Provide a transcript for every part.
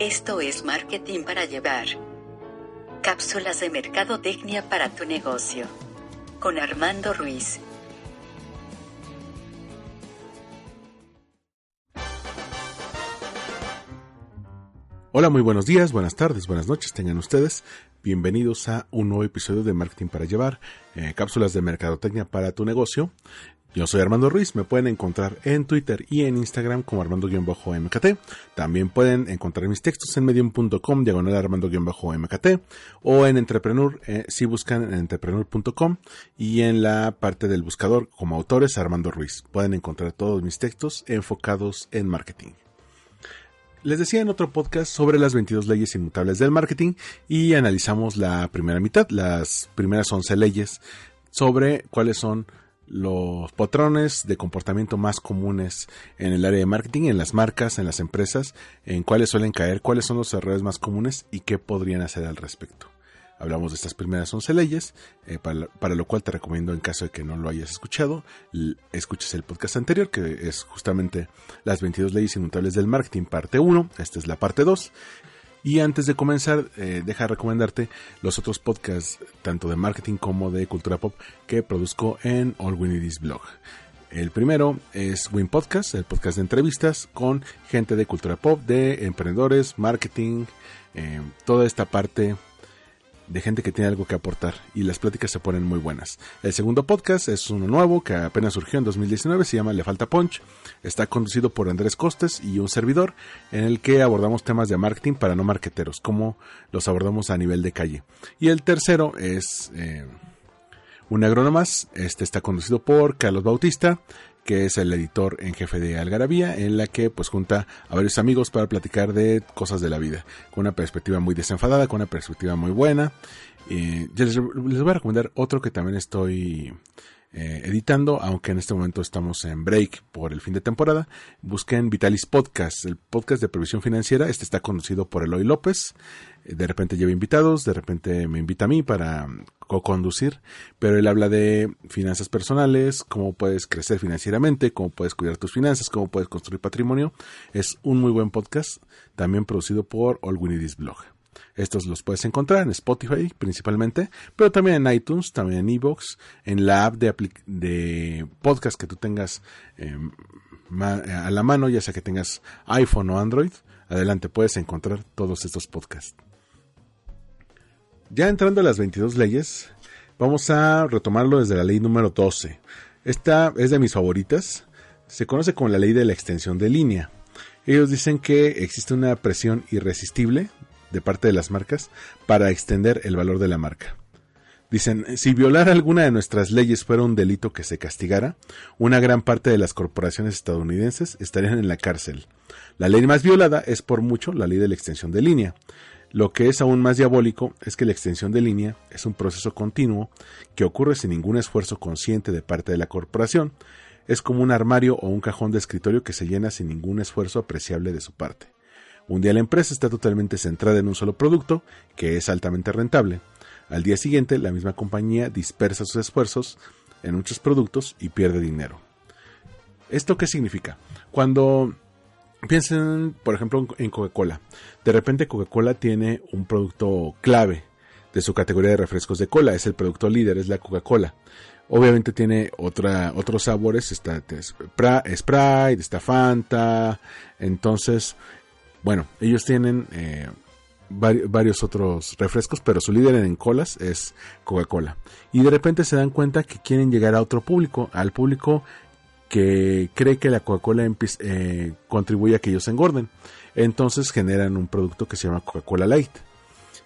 Esto es Marketing para Llevar. Cápsulas de Mercadotecnia para tu negocio. Con Armando Ruiz. Hola, muy buenos días, buenas tardes, buenas noches tengan ustedes. Bienvenidos a un nuevo episodio de Marketing para Llevar, eh, cápsulas de mercadotecnia para tu negocio. Yo soy Armando Ruiz, me pueden encontrar en Twitter y en Instagram como Armando-MKT. También pueden encontrar mis textos en medium.com, diagonal Armando-MKT, o en Entrepreneur, eh, si buscan en entrepreneur.com, y en la parte del buscador como autores Armando Ruiz. Pueden encontrar todos mis textos enfocados en marketing. Les decía en otro podcast sobre las 22 leyes inmutables del marketing y analizamos la primera mitad, las primeras 11 leyes sobre cuáles son los patrones de comportamiento más comunes en el área de marketing, en las marcas, en las empresas, en cuáles suelen caer, cuáles son los errores más comunes y qué podrían hacer al respecto. Hablamos de estas primeras 11 leyes, eh, para, lo cual te recomiendo en caso de que no lo hayas escuchado, escuches el podcast anterior, que es justamente las 22 leyes inmutables del marketing, parte 1, esta es la parte 2. Y antes de comenzar, eh, deja recomendarte los otros podcasts, tanto de marketing como de cultura pop, que produzco en All We Need Is Blog. El primero es Win Podcast, el podcast de entrevistas con gente de cultura pop, de emprendedores, marketing, eh, toda esta parte de gente que tiene algo que aportar y las pláticas se ponen muy buenas. El segundo podcast es uno nuevo que apenas surgió en 2019, se llama Le Falta Punch. Está conducido por Andrés Costes y un servidor en el que abordamos temas de marketing para no marqueteros, como los abordamos a nivel de calle. Y el tercero es eh, un agrónomo más, este está conducido por Carlos Bautista que es el editor en jefe de Algarabía, en la que pues junta a varios amigos para platicar de cosas de la vida, con una perspectiva muy desenfadada, con una perspectiva muy buena. Eh, les, voy a recomendar otro que también estoy eh, editando, aunque en este momento estamos en break por el fin de temporada. Busquen Vitalis Podcast, el podcast de previsión financiera. Este está conducido por Eloy López. Eh, de repente lleva invitados, de repente me invita a mí para co-conducir, pero él habla de finanzas personales, cómo puedes crecer financieramente, cómo puedes cuidar tus finanzas, cómo puedes construir patrimonio. Es un muy buen podcast, también producido por All We Blog. Estos los puedes encontrar en Spotify principalmente, pero también en iTunes, también en Evox, en la app de, podcast que tú tengas em, a la mano, ya sea que tengas iPhone o Android. Adelante, puedes encontrar todos estos podcasts. Ya entrando a las 22 leyes, vamos a retomarlo desde la ley número 12. Esta es de mis favoritas. Se conoce como la ley de la extensión de línea. Ellos dicen que existe una presión irresistible de parte de las marcas para extender el valor de la marca. Dicen, si violar alguna de nuestras leyes fuera un delito que se castigara, una gran parte de las corporaciones estadounidenses estarían en la cárcel. La ley más violada es por mucho la ley de la extensión de línea. Lo que es aún más diabólico es que la extensión de línea es un proceso continuo que ocurre sin ningún esfuerzo consciente de parte de la corporación. Es como un armario o un cajón de escritorio que se llena sin ningún esfuerzo apreciable de su parte. Un día la empresa está totalmente centrada en un solo producto, que es altamente rentable. Al día siguiente, la misma compañía dispersa sus esfuerzos en muchos productos y pierde dinero. ¿Esto qué significa? Cuando piensen, por ejemplo, en Coca-Cola. De repente Coca-Cola tiene un producto clave de su categoría de refrescos de cola. Es el producto líder, es la Coca-Cola. Obviamente tiene otra, otros sabores, está Sprite, está Fanta. Entonces, bueno, ellos tienen eh, varios otros refrescos, pero su líder en colas es Coca-Cola. Y de repente se dan cuenta que quieren llegar a otro público, al público que cree que la Coca-Cola eh, contribuye a que ellos engorden. Entonces generan un producto que se llama Coca-Cola Light,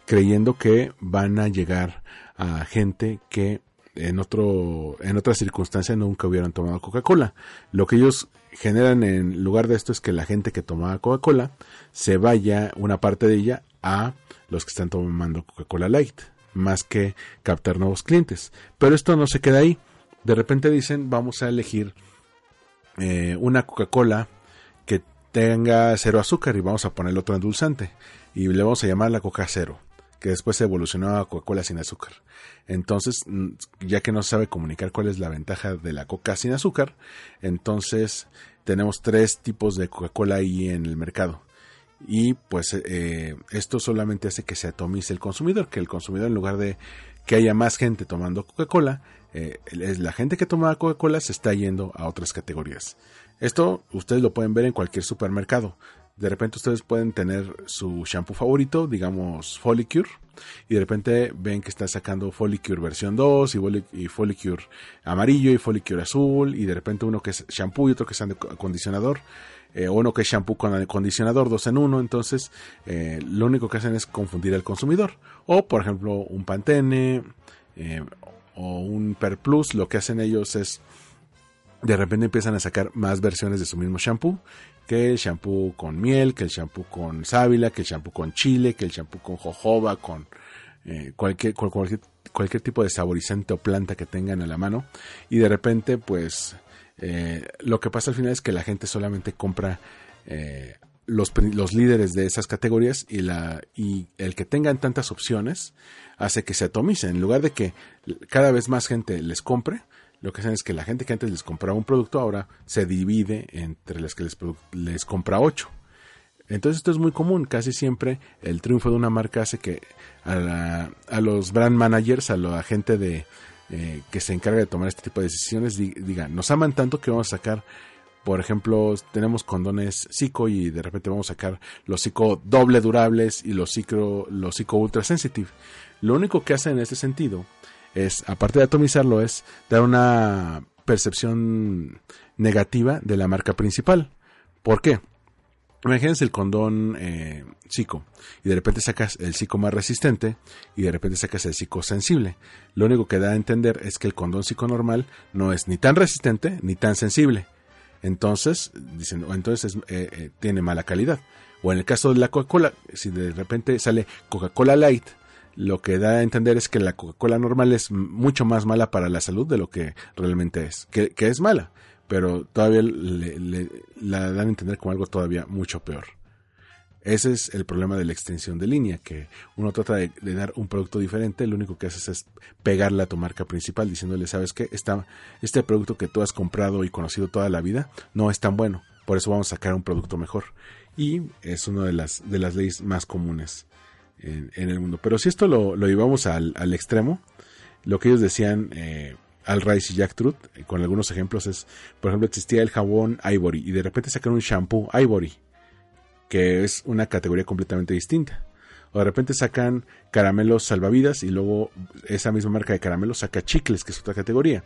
creyendo que van a llegar a gente que en otro en otra circunstancia nunca hubieran tomado Coca-Cola. Lo que ellos generan en lugar de esto es que la gente que tomaba Coca-Cola se vaya una parte de ella a los que están tomando Coca-Cola Light, más que captar nuevos clientes. Pero esto no se queda ahí. De repente dicen, vamos a elegir eh, una Coca-Cola que tenga cero azúcar y vamos a ponerle otro endulzante. Y le vamos a llamar la Coca Cero que después se evolucionó a Coca-Cola sin azúcar. Entonces, mm, ya que no se sabe comunicar cuál es la ventaja de la Coca sin azúcar, entonces tenemos tres tipos de Coca-Cola ahí en el mercado. y pues eh, esto solamente hace que se atomice el consumidor, que el consumidor en lugar de que haya más gente tomando Coca-Cola, eh, la gente que toma Coca-Cola se está yendo a otras categorías. Esto ustedes lo pueden ver en cualquier supermercado. De repente ustedes pueden tener su shampoo favorito, digamos Folicure, y de repente ven que está sacando Folicure versión 2 y, Folicure amarillo y Folicure azul, y de repente uno que es shampoo y otro que es acondicionador. Eh, uno que es shampoo con acondicionador, dos en uno, entonces eh, lo único que hacen es confundir al consumidor. O por ejemplo un Pantene eh, o un Per Plus, lo que hacen ellos es de repente empiezan a sacar más versiones de su mismo shampoo, que el shampoo con miel, que el shampoo con sábila, que el shampoo con chile, que el shampoo con jojoba, con eh, cualquier, cualquier, cualquier tipo de saborizante o planta que tengan a la mano. Y de repente, pues, eh, lo que pasa al final es que la gente solamente compra eh, los, los, líderes de esas categorías y, la, y el que tengan tantas opciones hace que se atomicen. En lugar de que cada vez más gente les compre, lo que hacen es que la gente que antes les compraba un producto ahora se divide entre las que les, compra ocho. Entonces esto es muy común, casi siempre el triunfo de una marca hace que a, los brand managers, a la gente de, eh, que se encarga de tomar este tipo de decisiones, digan, nos aman tanto que vamos a sacar, por ejemplo, tenemos condones Cico y de repente vamos a sacar los Cico doble durables y los Cico, los Cico ultra sensitive. Lo único que hacen en ese sentido es, aparte de atomizarlo, es dar una percepción negativa de la marca principal. ¿Por qué? Imagínense el condón eh, psico y de repente sacas el psico más resistente y de repente sacas el psico sensible. Lo único que da a entender es que el condón psico normal no es ni tan resistente ni tan sensible. Entonces, dicen, entonces eh, eh, tiene mala calidad. O en el caso de la Coca-Cola, si de repente sale Coca-Cola Light, lo que da a entender es que la Coca-Cola normal es mucho más mala para la salud de lo que realmente es, que, es mala, pero todavía le, la dan a entender como algo todavía mucho peor. Ese es el problema de la extensión de línea, que uno trata de, dar un producto diferente, lo único que haces es pegarle a tu marca principal diciéndole, sabes que este producto que tú has comprado y conocido toda la vida no es tan bueno, por eso vamos a sacar un producto mejor. Y es una de las, de las leyes más comunes en, el mundo. Pero si esto lo, lo llevamos al, al, extremo, lo que ellos decían eh, Al Rice y Jack Truth, eh, con algunos ejemplos, es, por ejemplo, existía el jabón Ivory y de repente sacaron un shampoo Ivory, que es una categoría completamente distinta. O de repente sacan caramelos salvavidas y luego esa misma marca de caramelos saca chicles, que es otra categoría.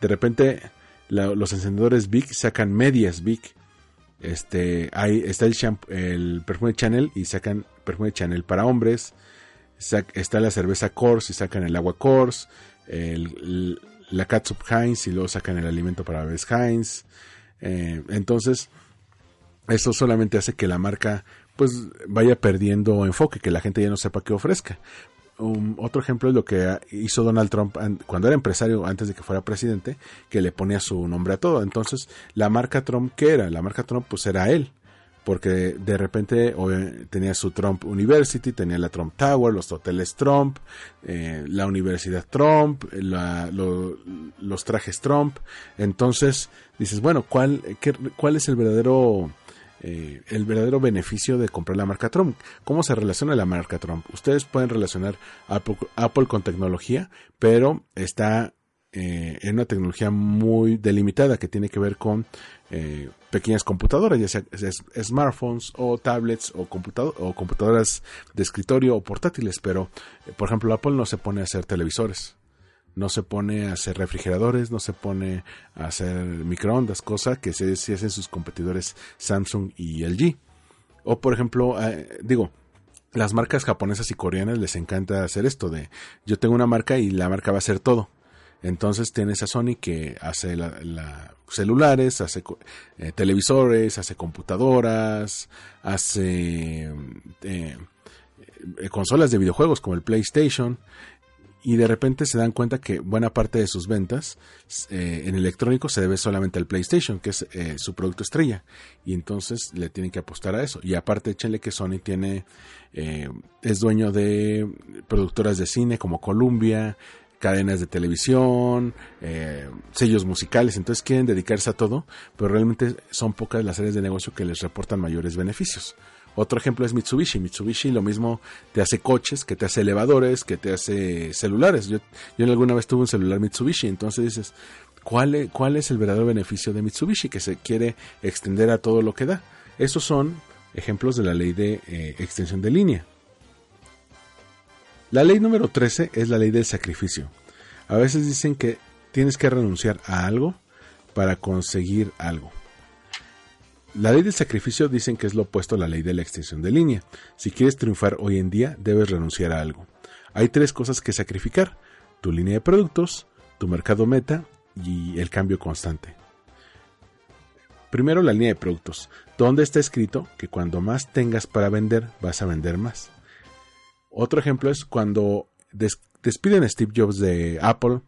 De repente los encendedores Big sacan medias Big este, hay, está el, perfume Chanel y sacan perfume Chanel para hombres. está la cerveza Kors y sacan el agua. El, la catsup Heinz y luego sacan el alimento para bebés Heinz. Eh, entonces, eso solamente hace que la marca pues vaya perdiendo enfoque, que la gente ya no sepa qué ofrezca otro ejemplo es lo que hizo Donald Trump cuando era empresario, antes de que fuera presidente, que le ponía su nombre a todo. Entonces, la marca Trump, ¿qué era? La marca Trump, pues era él. Porque de repente tenía su Trump University, tenía la Trump Tower, los hoteles Trump, eh, la Universidad Trump, los trajes Trump. Entonces, dices, bueno, ¿cuál, ¿cuál es el verdadero eh, el verdadero beneficio de comprar la marca Trump. ¿Cómo se relaciona la marca Trump? Ustedes pueden relacionar Apple, con tecnología, pero está eh, en una tecnología muy delimitada que tiene que ver con eh, pequeñas computadoras, ya sea smartphones o tablets o, o computadoras de escritorio o portátiles, pero por ejemplo Apple no se pone a hacer televisores no se pone a hacer refrigeradores, no se pone a hacer microondas, cosa que se, hacen sus competidores Samsung y LG. O por ejemplo, eh, digo, las marcas japonesas y coreanas les encanta hacer esto de yo tengo una marca y la marca va a hacer todo. Entonces tienes a Sony que hace la, celulares, hace eh, televisores, hace computadoras, hace eh, consolas de videojuegos como el PlayStation y de repente se dan cuenta que buena parte de sus ventas eh, en electrónico se debe solamente al PlayStation, que es eh, su producto estrella, y entonces le tienen que apostar a eso. Y aparte, échenle que Sony tiene, eh, es dueño de productoras de cine como Columbia, cadenas de televisión, sellos musicales, entonces quieren dedicarse a todo, pero realmente son pocas las áreas de negocio que les reportan mayores beneficios Otro ejemplo es Mitsubishi. Mitsubishi lo mismo te hace coches, que te hace elevadores, que te hace celulares. Yo, yo alguna vez tuve un celular Mitsubishi, entonces dices, ¿cuál es, ¿cuál es el verdadero beneficio de Mitsubishi? Que se quiere extender a todo lo que da. Esos son ejemplos de la ley de eh, extensión de línea. La ley número 13 es la ley del sacrificio. A veces dicen que tienes que renunciar a algo para conseguir algo. La ley del sacrificio dicen que es lo opuesto a la ley de la extensión de línea. Si quieres triunfar hoy en día, debes renunciar a algo. Hay tres cosas que sacrificar. Tu línea de productos, tu mercado meta y el cambio constante. Primero la línea de productos, donde está escrito que cuando más tengas para vender, vas a vender más. Otro ejemplo es cuando despiden a Steve Jobs de Apple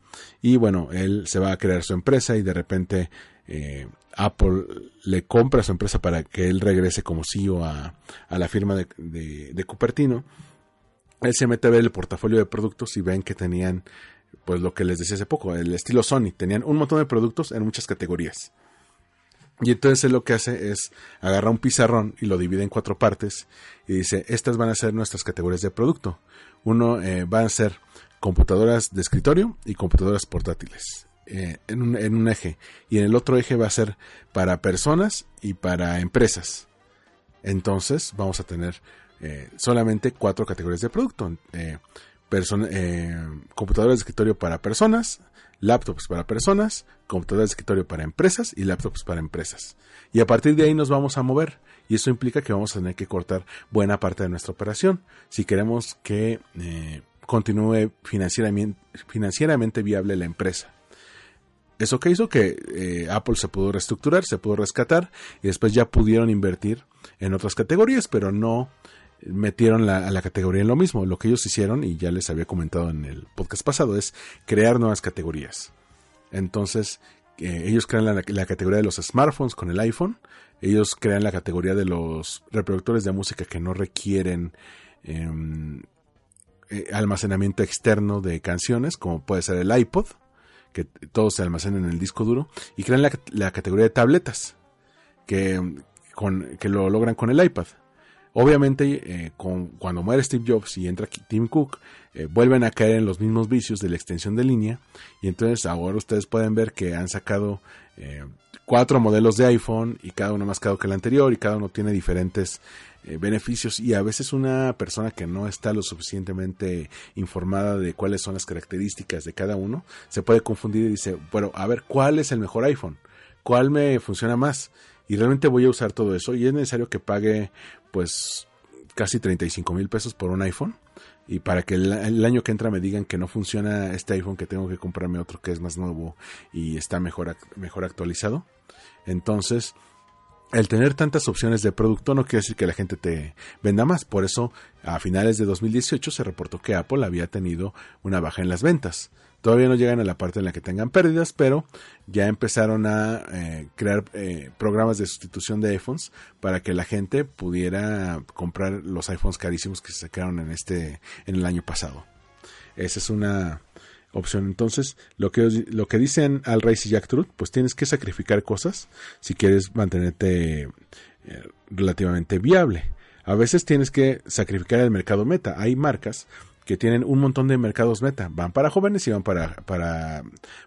y bueno, él se va a crear su empresa y de repente eh, Apple le compra su empresa para que él regrese como CEO a, la firma de, de, Cupertino. Él se mete a ver el portafolio de productos y ven que tenían, pues lo que les decía hace poco, el estilo Sony. Tenían un montón de productos en muchas categorías. Y entonces él lo que hace es agarra un pizarrón y lo divide en cuatro partes y dice, estas van a ser nuestras categorías de producto. Uno eh, van a ser computadoras de escritorio y computadoras portátiles eh, en, un, eje. Y en el otro eje va a ser para personas y para empresas. Entonces vamos a tener eh, solamente cuatro categorías de producto. computadoras de escritorio para personas, laptops para personas, computadoras de escritorio para empresas y laptops para empresas. Y a partir de ahí nos vamos a mover. Y eso implica que vamos a tener que cortar buena parte de nuestra operación si queremos que eh, continúe financieramente, financieramente viable la empresa. Eso que hizo que eh, Apple se pudo reestructurar, se pudo rescatar y después ya pudieron invertir en otras categorías, pero no metieron a la categoría en lo mismo. Lo que ellos hicieron, y ya les había comentado en el podcast pasado, es crear nuevas categorías. Entonces, eh, ellos crean la, categoría de los smartphones con el iPhone. Ellos crean la categoría de los reproductores de música que no requieren em, eh, almacenamiento externo de canciones, como puede ser el iPod, que todos se almacenan en el disco duro. Y crean la, categoría de tabletas, que, con, que lo logran con el iPad. Obviamente, eh, con, cuando muere Steve Jobs y entra Tim Cook, eh, vuelven a caer en los mismos vicios de la extensión de línea. Y entonces ahora ustedes pueden ver que han sacado eh, cuatro modelos de iPhone y cada uno más caro que el anterior y cada uno tiene diferentes beneficios. Y a veces una persona que no está lo suficientemente informada de cuáles son las características de cada uno se puede confundir y dice, bueno, a ver, ¿cuál es el mejor iPhone? ¿Cuál me funciona más? y realmente voy a usar todo eso y es necesario que pague pues casi 35 mil pesos por un iPhone y para que el, año que entra me digan que no funciona este iPhone que tengo que comprarme otro que es más nuevo y está mejor, mejor actualizado. Entonces, el tener tantas opciones de producto no quiere decir que la gente te venda más. Por eso, a finales de 2018 se reportó que Apple había tenido una baja en las ventas. Todavía no llegan a la parte en la que tengan pérdidas, pero ya empezaron a eh, crear eh, programas de sustitución de iPhones para que la gente pudiera comprar los iPhones carísimos que se sacaron en este en el año pasado. Esa es una opción. Entonces, lo que lo que dicen Al Rice y Jack Truth, pues tienes que sacrificar cosas si quieres mantenerte eh, relativamente viable. A veces tienes que sacrificar el mercado meta. Hay marcas que tienen un montón de mercados meta. Van para jóvenes y van para, para,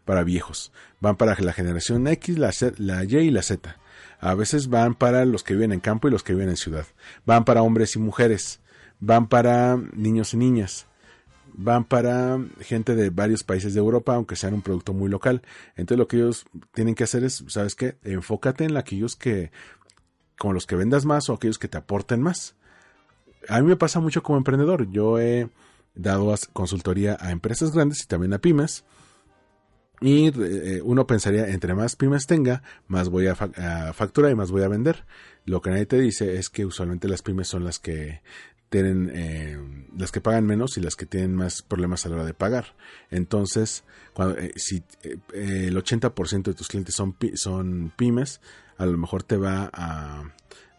para viejos. Van para la generación X, la, la Y y la Z. A veces van para los que viven en campo y los que viven en ciudad. Van para hombres y mujeres. Van para niños y niñas. Van para gente de varios países de Europa, aunque sean un producto muy local. Entonces lo que ellos tienen que hacer es, ¿sabes qué? Enfócate en aquellos que, con los que vendas más o aquellos que te aporten más. A mí me pasa mucho como emprendedor. Yo he dado consultoría a empresas grandes y también a pymes. Y eh, uno pensaría, entre más pymes tenga, más voy a, facturar y más voy a vender. Lo que nadie te dice es que usualmente las pymes son las que tienen, eh, las que pagan menos y las que tienen más problemas a la hora de pagar. Entonces, cuando, eh, si el 80% de tus clientes son, son pymes, a lo mejor te va a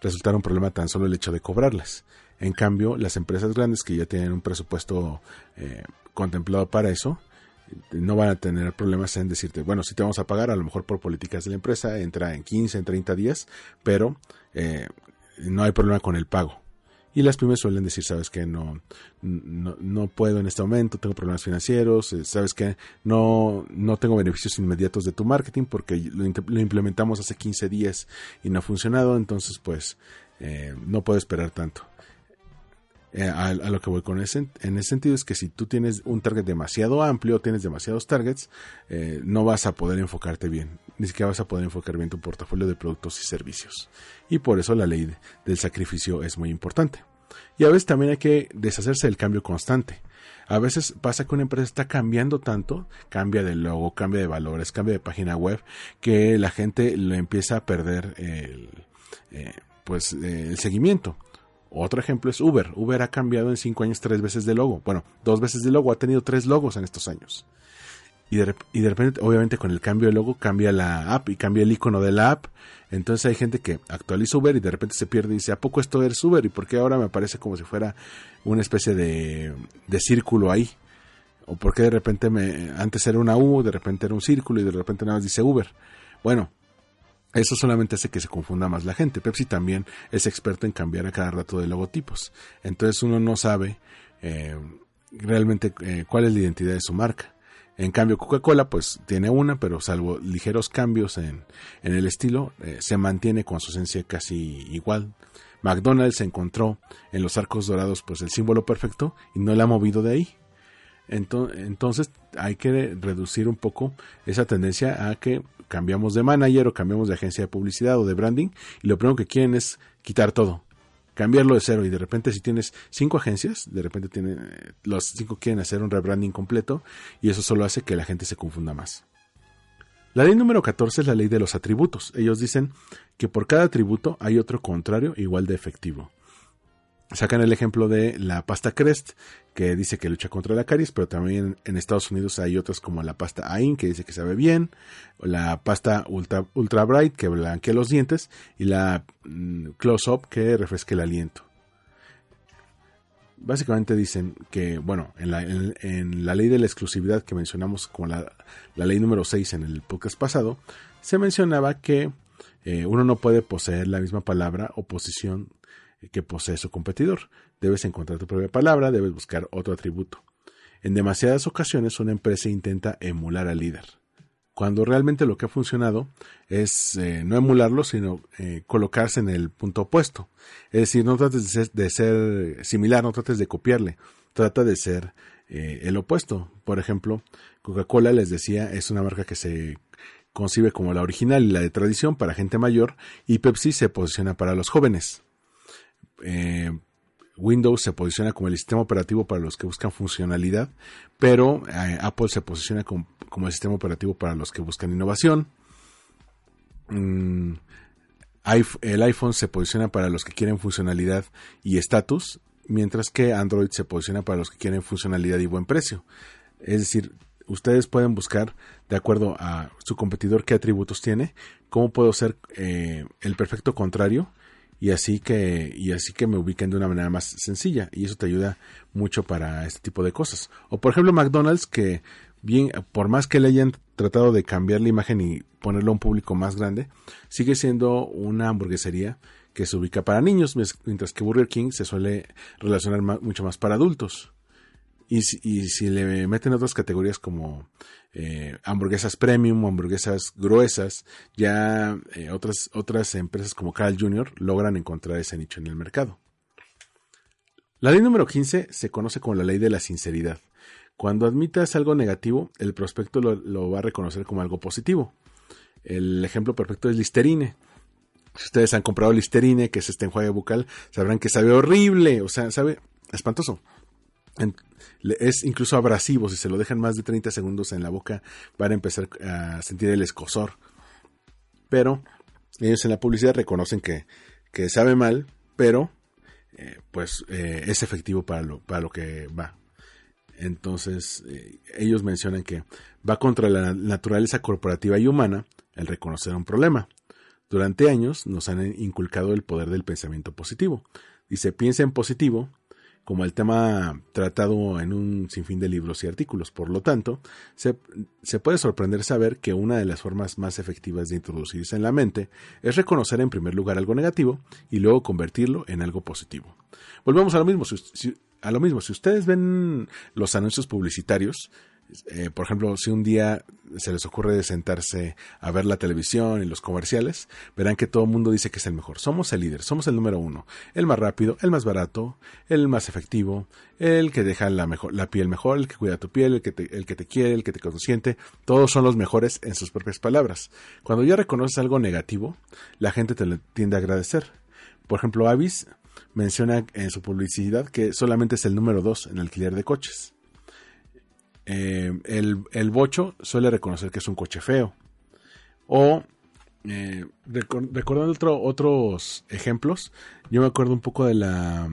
resultar un problema tan solo el hecho de cobrarlas. En cambio, las empresas grandes que ya tienen un presupuesto eh, contemplado para eso, no van a tener problemas en decirte, bueno, si te vamos a pagar, a lo mejor por políticas de la empresa, entra en 15, en 30 días, pero eh, no hay problema con el pago. Y las pymes suelen decir, sabes que no, no, puedo en este momento, tengo problemas financieros, eh, sabes que no, no tengo beneficios inmediatos de tu marketing porque lo, implementamos hace 15 días y no ha funcionado, entonces pues eh, no puedo esperar tanto. Eh, a, lo que voy con ese, en ese sentido es que si tú tienes un target demasiado amplio, tienes demasiados targets, no vas a poder enfocarte bien, ni siquiera vas a poder enfocar bien tu portafolio de productos y servicios. Y por eso la ley del sacrificio es muy importante. Y a veces también hay que deshacerse del cambio constante. A veces pasa que una empresa está cambiando tanto, cambia de logo, cambia de valores, cambia de página web, que la gente le empieza a perder el, eh, pues, eh, el seguimiento. Otro ejemplo es Uber. Uber ha cambiado en cinco años tres veces de logo. Bueno, dos veces de logo. Ha tenido tres logos en estos años. Y de, repente, obviamente, con el cambio de logo cambia la app y cambia el icono de la app entonces hay gente que actualiza Uber y de repente se pierde y dice, ¿a poco esto es Uber? ¿Y por qué ahora me parece como si fuera una especie de, círculo ahí? ¿O por qué de repente me, antes era una U, de repente era un círculo y de repente nada más dice Uber? Bueno, eso solamente hace que se confunda más la gente. Pepsi también es experto en cambiar a cada rato de logotipos. Entonces uno no sabe eh, realmente eh, cuál es la identidad de su marca. En cambio, Coca-Cola pues tiene una, pero salvo ligeros cambios en, el estilo, eh, se mantiene con su esencia casi igual. McDonald's encontró en los arcos dorados pues el símbolo perfecto y no la ha movido de ahí. Entonces hay que reducir un poco esa tendencia a que cambiamos de manager o cambiamos de agencia de publicidad o de branding y lo primero que quieren es quitar todo cambiarlo de cero y de repente si tienes cinco agencias, de repente tiene, los cinco quieren hacer un rebranding completo y eso solo hace que la gente se confunda más. La ley número 14 es la ley de los atributos. Ellos dicen que por cada atributo hay otro contrario igual de efectivo sacan el ejemplo de la pasta Crest, que dice que lucha contra la caries, pero también en Estados Unidos hay otras como la pasta AIN, que dice que sabe bien, la pasta Ultra, Ultra Bright, que blanquea los dientes, y la mm, Close Up, que refresca el aliento. Básicamente dicen que, bueno, en la, ley de la exclusividad que mencionamos como la, ley número 6 en el podcast pasado, se mencionaba que eh, uno no puede poseer la misma palabra o posición que posee su competidor. Debes encontrar tu propia palabra, debes buscar otro atributo. En demasiadas ocasiones una empresa intenta emular al líder, cuando realmente lo que ha funcionado es eh, no emularlo, sino eh, colocarse en el punto opuesto. Es decir, no trates de ser, similar, no trates de copiarle, trata de ser eh, el opuesto. Por ejemplo, Coca-Cola les decía, es una marca que se concibe como la original y la de tradición para gente mayor, y Pepsi se posiciona para los jóvenes. Eh, Windows se posiciona como el sistema operativo para los que buscan funcionalidad, pero eh, Apple se posiciona como, el sistema operativo para los que buscan innovación. Mm, el iPhone se posiciona para los que quieren funcionalidad y estatus, mientras que Android se posiciona para los que quieren funcionalidad y buen precio. Es decir, ustedes pueden buscar, de acuerdo a su competidor, qué atributos tiene, cómo puedo ser eh, el perfecto contrario y así que y así que me ubiquen de una manera más sencilla y eso te ayuda mucho para este tipo de cosas. O por ejemplo McDonald's que bien por más que le hayan tratado de cambiar la imagen y ponerlo a un público más grande sigue siendo una hamburguesería que se ubica para niños mientras que Burger King se suele relacionar mucho más para adultos y si, le meten otras categorías como eh, hamburguesas premium, hamburguesas gruesas, ya eh, otras, otras empresas como Carl Jr. logran encontrar ese nicho en el mercado. La ley número 15 se conoce como la ley de la sinceridad. Cuando admitas algo negativo, el prospecto lo, lo va a reconocer como algo positivo. El ejemplo perfecto es Listerine. Si ustedes han comprado Listerine, que es este enjuague bucal, sabrán que sabe horrible, o sea, sabe espantoso es incluso abrasivo, si se lo dejan más de 30 segundos en la boca van a empezar a sentir el escosor. Pero ellos en la publicidad reconocen que, sabe mal, pero eh, pues eh, es efectivo para lo, para lo que va. Entonces eh, ellos mencionan que va contra la naturaleza corporativa y humana el reconocer un problema. Durante años nos han inculcado el poder del pensamiento positivo. Dice, piensa en positivo como el tema tratado en un sinfín de libros y artículos. Por lo tanto, se, se, puede sorprender saber que una de las formas más efectivas de introducirse en la mente es reconocer en primer lugar algo negativo y luego convertirlo en algo positivo. Volvemos a lo mismo. Si, a lo mismo, si ustedes ven los anuncios publicitarios, eh, por ejemplo, si un día se les ocurre sentarse a ver la televisión y los comerciales, verán que todo el mundo dice que es el mejor. Somos el líder, somos el número uno, el más rápido, el más barato, el más efectivo, el que deja la, mejor, la piel mejor, el que cuida tu piel, el que, te, el que te quiere, el que te consiente. Todos son los mejores en sus propias palabras. Cuando ya reconoces algo negativo, la gente te lo tiende a agradecer. Por ejemplo, Avis menciona en su publicidad que solamente es el número dos en alquiler de coches. Eh, el, bocho suele reconocer que es un coche feo. O, eh, recordando otros ejemplos, yo me acuerdo un poco de la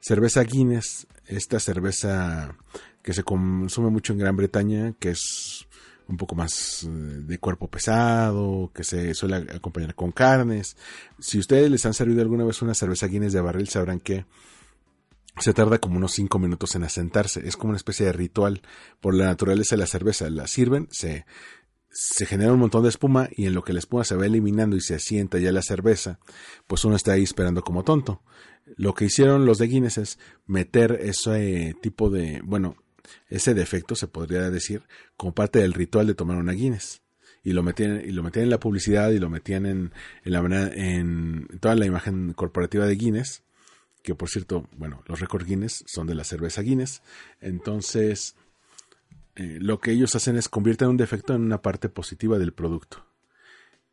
cerveza Guinness, esta cerveza que se consume mucho en Gran Bretaña, que es un poco más eh, de cuerpo pesado, que se suele acompañar con carnes. Si ustedes les han servido alguna vez una cerveza Guinness de barril, sabrán que se tarda como unos 5 minutos en asentarse. Es como una especie de ritual por la naturaleza de la cerveza. La sirven, se, se genera un montón de espuma y en lo que la espuma se va eliminando y se asienta ya la cerveza, pues uno está ahí esperando como tonto. Lo que hicieron los de Guinness es meter ese tipo de, bueno, ese defecto se podría decir como parte del ritual de tomar una Guinness. Y lo metían, y lo metían en la publicidad y lo metían en, en, la, en toda la imagen corporativa de Guinness que por cierto, bueno, los récords Guinness son de la cerveza Guinness, entonces eh, lo que ellos hacen es convierten un defecto en una parte positiva del producto.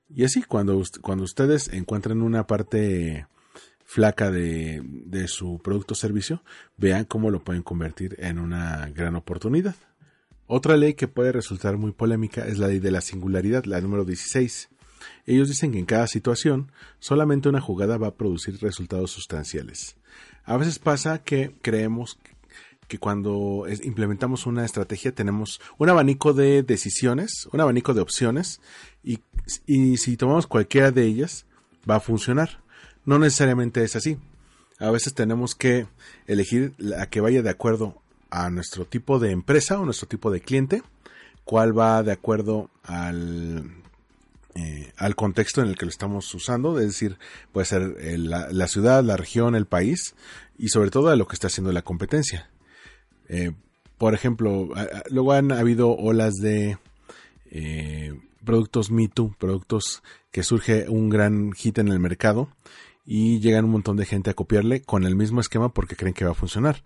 Y así, cuando, cuando ustedes encuentran una parte flaca de, de su producto o servicio, vean cómo lo pueden convertir en una gran oportunidad. Otra ley que puede resultar muy polémica es la ley de la singularidad, la número 16. Ellos dicen que en cada situación solamente una jugada va a producir resultados sustanciales. A veces pasa que creemos que cuando implementamos una estrategia tenemos un abanico de decisiones, un abanico de opciones y, si tomamos cualquiera de ellas va a funcionar. No necesariamente es así. A veces tenemos que elegir la que vaya de acuerdo a nuestro tipo de empresa o nuestro tipo de cliente, cuál va de acuerdo al eh, al contexto en el que lo estamos usando, es decir, puede ser eh, la, ciudad, la región, el país y sobre todo a lo que está haciendo la competencia. Eh, por ejemplo, luego han habido olas de productos Me productos que surge un gran hit en el mercado y llegan un montón de gente a copiarle con el mismo esquema porque creen que va a funcionar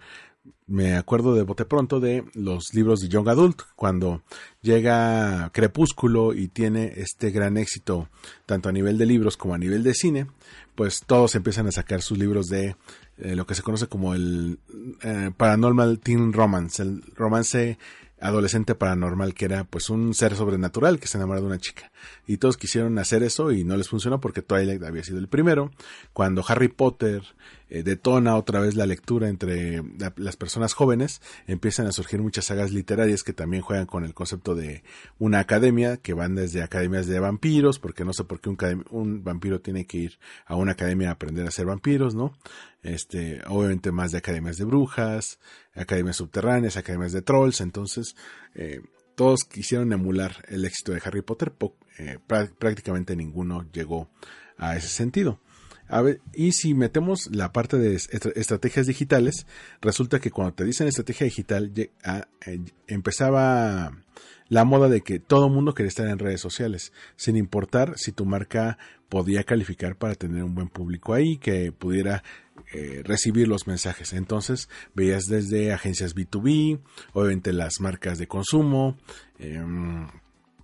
me acuerdo de bote pronto de los libros de Young Adult, cuando llega Crepúsculo y tiene este gran éxito, tanto a nivel de libros como a nivel de cine, pues todos empiezan a sacar sus libros de eh, lo que se conoce como el eh, Paranormal Teen Romance, el romance adolescente paranormal que era pues un ser sobrenatural que se enamora de una chica. Y todos quisieron hacer eso y no les funcionó porque Twilight había sido el primero. Cuando Harry Potter eh, detona otra vez la lectura entre las personas jóvenes empiezan a surgir muchas sagas literarias que también juegan con el concepto de una academia que van desde academias de vampiros porque no sé por qué un, vampiro tiene que ir a una academia a aprender a ser vampiros no este obviamente más de academias de brujas academias subterráneas, academias de trolls, entonces eh, todos quisieron emular el éxito de Harry Potter, eh, prácticamente ninguno llegó a ese sentido. Y si metemos la parte de estrategias digitales, resulta que cuando te dicen estrategia digital, eh, empezaba la moda de que todo mundo quería estar en redes sociales, sin importar si tu marca podía calificar para tener un buen público ahí, que pudiera eh, recibir los mensajes. Entonces veías desde agencias B2B, obviamente las marcas de consumo, em,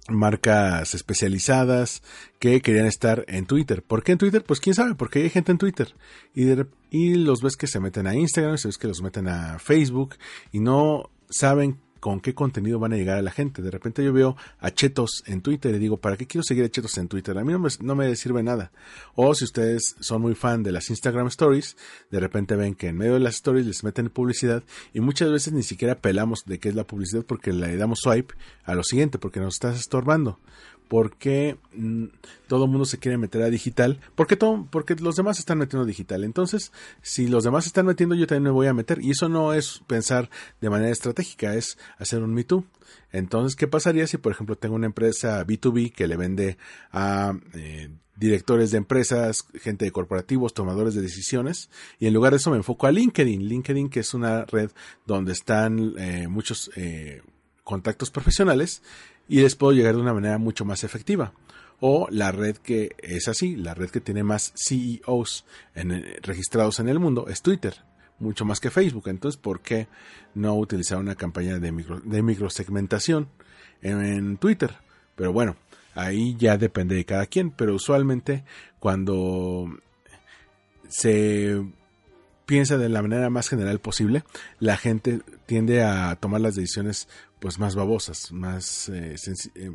marcas especializadas que querían estar en Twitter. ¿Por qué en Twitter? Pues quién sabe, porque hay gente en Twitter. Y, y los ves que se meten a Instagram, se ves que los meten a Facebook y no saben con qué contenido van a llegar a la gente. De repente yo veo a Chetos en Twitter y digo, ¿para qué quiero seguir a Chetos en Twitter? A mí no me, no me sirve nada. O si ustedes son muy fan de las Instagram Stories, de repente ven que en medio de las stories les meten publicidad y muchas veces ni siquiera pelamos de qué es la publicidad porque le damos swipe a lo siguiente, porque nos estás estorbando. ¿Por qué mm, todo el mundo se quiere meter a digital? Porque, todo, porque los demás están metiendo digital. Entonces, si los demás están metiendo, yo también me voy a meter. Y eso no es pensar de manera estratégica, es hacer un Me Too. Entonces, ¿qué pasaría si, por ejemplo, tengo una empresa B2B que le vende a eh, directores de empresas, gente de corporativos, tomadores de decisiones, y en lugar de eso me enfoco a LinkedIn. LinkedIn, que es una red donde están eh, muchos eh, contactos profesionales y les puedo llegar de una manera mucho más efectiva. O la red que es así, la red que tiene más CEOs registrados en el mundo es Twitter, mucho más que Facebook. Entonces, ¿por qué no utilizar una campaña de, micro, de microsegmentación en Twitter? Pero bueno, ahí ya depende de cada quien, pero usualmente cuando se piensa de la manera más general posible, la gente tiende a tomar las decisiones pues más babosas, más eh, eh,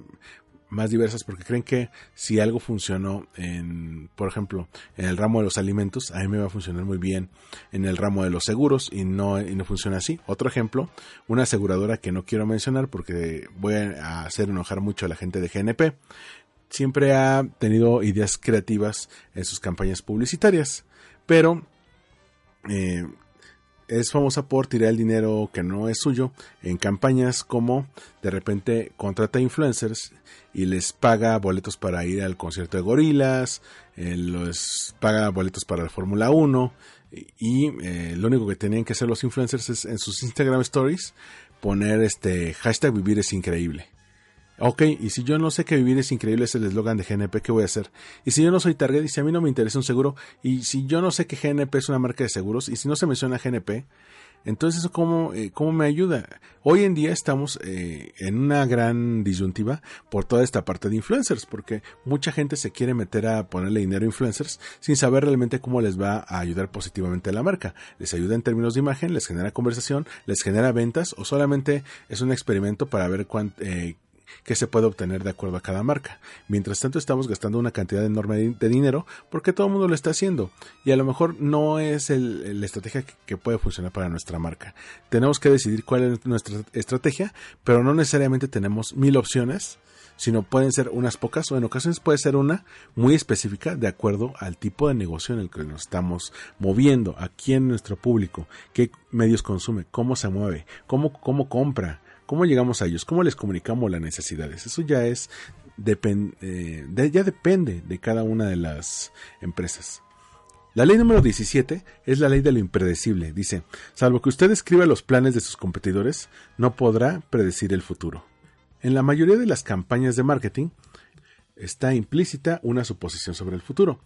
más diversas porque creen que si algo funcionó en, por ejemplo, en el ramo de los alimentos, a mí me va a funcionar muy bien en el ramo de los seguros y no, y no funciona así. Otro ejemplo, una aseguradora que no quiero mencionar porque voy a hacer enojar mucho a la gente de GNP, siempre ha tenido ideas creativas en sus campañas publicitarias, pero eh, es famosa por tirar el dinero que no es suyo en campañas como de repente contrata influencers y les paga boletos para ir al concierto de gorilas, eh, les paga boletos para la Fórmula 1 y eh, lo único que tenían que hacer los influencers es en sus Instagram stories poner este hashtag vivir es increíble. Ok, y si yo no sé que vivir es increíble es el eslogan de GNP, ¿qué voy a hacer? Y si yo no soy Target y si a mí no me interesa un seguro, y si yo no sé que GNP es una marca de seguros, y si no se menciona GNP, entonces eso cómo, eh, cómo me ayuda. Hoy en día estamos eh, en una gran disyuntiva por toda esta parte de influencers, porque mucha gente se quiere meter a ponerle dinero a influencers sin saber realmente cómo les va a ayudar positivamente a la marca. Les ayuda en términos de imagen, les genera conversación, les genera ventas o solamente es un experimento para ver cuánto... Eh, que se puede obtener de acuerdo a cada marca. Mientras tanto estamos gastando una cantidad enorme de dinero porque todo el mundo lo está haciendo y a lo mejor no es la estrategia que, puede funcionar para nuestra marca. Tenemos que decidir cuál es nuestra estrategia, pero no necesariamente tenemos mil opciones sino pueden ser unas pocas o en ocasiones puede ser una muy específica de acuerdo al tipo de negocio en el que nos estamos moviendo, a quién nuestro público, qué medios consume, cómo se mueve, cómo, cómo compra, ¿Cómo llegamos a ellos? ¿Cómo les comunicamos las necesidades? Eso ya es eh, ya depende de cada una de las empresas. La ley número 17 es la ley de lo impredecible. Dice, salvo que usted escriba los planes de sus competidores, no podrá predecir el futuro. En la mayoría de las campañas de marketing está implícita una suposición sobre el futuro.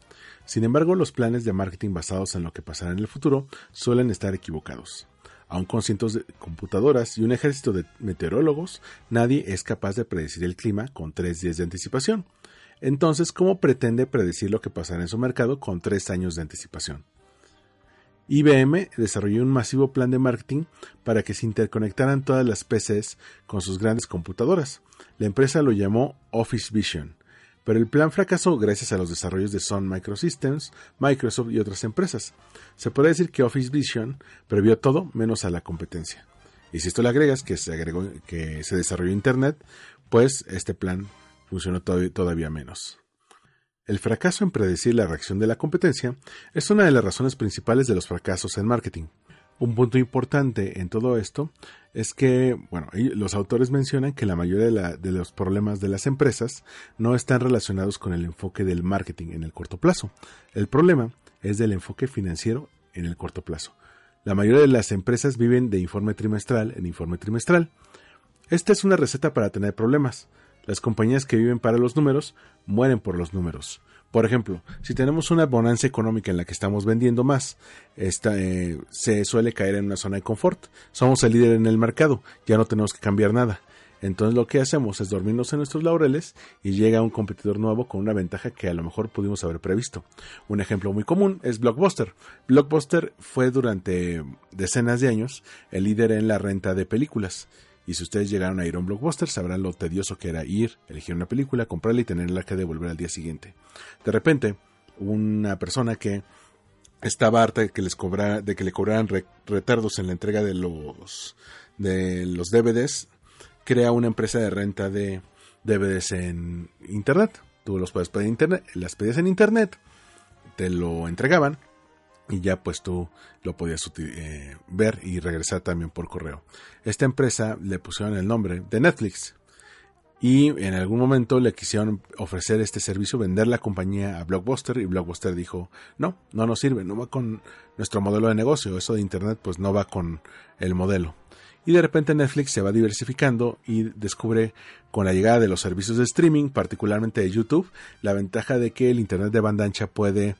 Sin embargo, los planes de marketing basados en lo que pasará en el futuro suelen estar equivocados. Aun con cientos de computadoras y un ejército de meteorólogos, nadie es capaz de predecir el clima con tres días de anticipación. Entonces, ¿cómo pretende predecir lo que pasará en su mercado con tres años de anticipación? IBM desarrolló un masivo plan de marketing para que se interconectaran todas las PCs con sus grandes computadoras. La empresa lo llamó Office Vision pero el plan fracasó gracias a los desarrollos de Sun Microsystems, Microsoft y otras empresas. Se puede decir que Office Vision previó todo menos a la competencia. Y si esto le agregas que se, agregó, que se desarrolló Internet, pues este plan funcionó todavía menos. El fracaso en predecir la reacción de la competencia es una de las razones principales de los fracasos en marketing. Un punto importante en todo esto es que, bueno, los autores mencionan que la mayoría de, los problemas de las empresas no están relacionados con el enfoque del marketing en el corto plazo. El problema es del enfoque financiero en el corto plazo. La mayoría de las empresas viven de informe trimestral en informe trimestral. Esta es una receta para tener problemas. Las compañías que viven para los números mueren por los números. Por ejemplo, si tenemos una bonanza económica en la que estamos vendiendo más, eh, se suele caer en una zona de confort. Somos el líder en el mercado, ya no tenemos que cambiar nada. Entonces lo que hacemos es dormirnos en nuestros laureles y llega un competidor nuevo con una ventaja que a lo mejor pudimos haber previsto. Un ejemplo muy común es Blockbuster. Blockbuster fue durante decenas de años el líder en la renta de películas. Y si ustedes llegaron a ir a un blockbuster, sabrán lo tedioso que era ir, elegir una película, comprarla y tenerla que devolver al día siguiente. De repente, una persona que estaba harta de que les cobrara, de que le cobraran retardos en la entrega de los de los DVDs, crea una empresa de renta de DVDs en internet. Tú los puedes pedir en internet, las pedías en internet, te lo entregaban y ya pues tú lo podías eh, ver y regresar también por correo. Esta empresa le pusieron el nombre de Netflix y en algún momento le quisieron ofrecer este servicio, vender la compañía a Blockbuster y Blockbuster dijo, no, no nos sirve, no va con nuestro modelo de negocio, eso de Internet pues no va con el modelo. Y de repente Netflix se va diversificando y descubre con la llegada de los servicios de streaming, particularmente de YouTube, la ventaja de que el Internet de banda ancha puede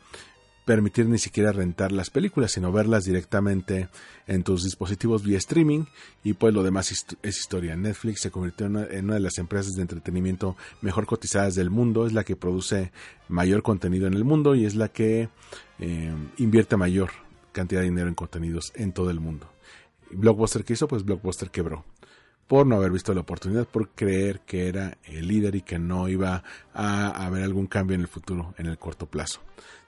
permitir ni siquiera rentar las películas, sino verlas directamente en tus dispositivos vía streaming y pues lo demás es historia. Netflix se convirtió en una, de las empresas de entretenimiento mejor cotizadas del mundo, es la que produce mayor contenido en el mundo y es la que eh, invierte mayor cantidad de dinero en contenidos en todo el mundo. Blockbuster que hizo, pues Blockbuster quebró por no haber visto la oportunidad, por creer que era el líder y que no iba a haber algún cambio en el futuro, en el corto plazo.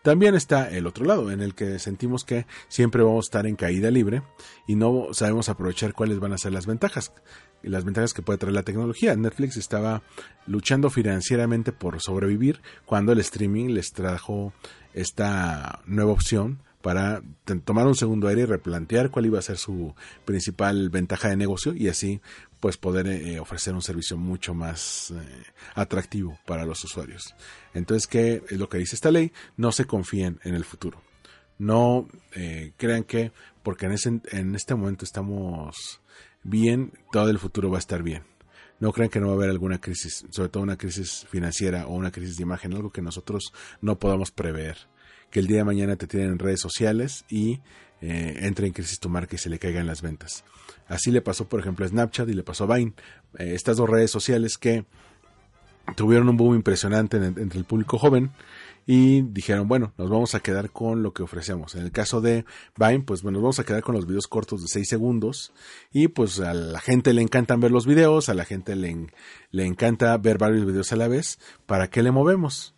También está el otro lado, en el que sentimos que siempre vamos a estar en caída libre y no sabemos aprovechar cuáles van a ser las ventajas las ventajas que puede traer la tecnología. Netflix estaba luchando financieramente por sobrevivir cuando el streaming les trajo esta nueva opción para tomar un segundo aire y replantear cuál iba a ser su principal ventaja de negocio y así pues poder eh, ofrecer un servicio mucho más eh, atractivo para los usuarios. Entonces, ¿qué es lo que dice esta ley? No se confíen en el futuro. No eh, crean que porque en, en este momento estamos bien, todo el futuro va a estar bien. No crean que no va a haber alguna crisis, sobre todo una crisis financiera o una crisis de imagen, algo que nosotros no podamos prever que el día de mañana te tienen en redes sociales y eh, entre en crisis tu marca y se le caigan las ventas. Así le pasó, por ejemplo, a Snapchat y le pasó a Vine. Eh, estas dos redes sociales que tuvieron un boom impresionante entre el público joven y dijeron, bueno, nos vamos a quedar con lo que ofrecemos. En el caso de Vine, pues bueno, nos vamos a quedar con los videos cortos de 6 segundos y pues a la gente le encantan ver los videos, a la gente le, le encanta ver varios videos a la vez, ¿para qué le movemos?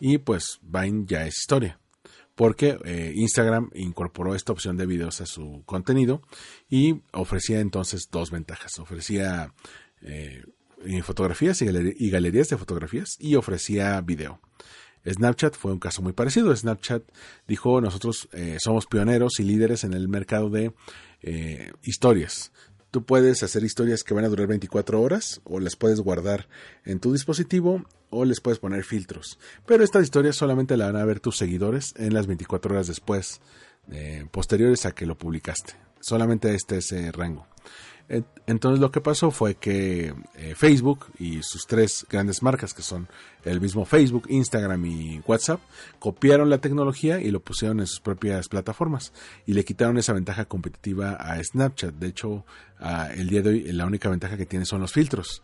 Y pues Vine ya es historia porque eh, Instagram incorporó esta opción de videos a su contenido y ofrecía entonces dos ventajas. Ofrecía eh, fotografías y, galerías de fotografías y ofrecía video. Snapchat fue un caso muy parecido. Snapchat dijo nosotros eh, somos pioneros y líderes en el mercado de historias. Tú puedes hacer historias que van a durar 24 horas o las puedes guardar en tu dispositivo o les puedes poner filtros. Pero estas historias solamente la van a ver tus seguidores en las 24 horas después, eh, posteriores a que lo publicaste. Solamente este es ese rango. Entonces lo que pasó fue que eh, Facebook y sus tres grandes marcas, que son el mismo Facebook, Instagram y WhatsApp, copiaron la tecnología y lo pusieron en sus propias plataformas y le quitaron esa ventaja competitiva a Snapchat. De hecho, el día de hoy la única ventaja que tiene son los filtros.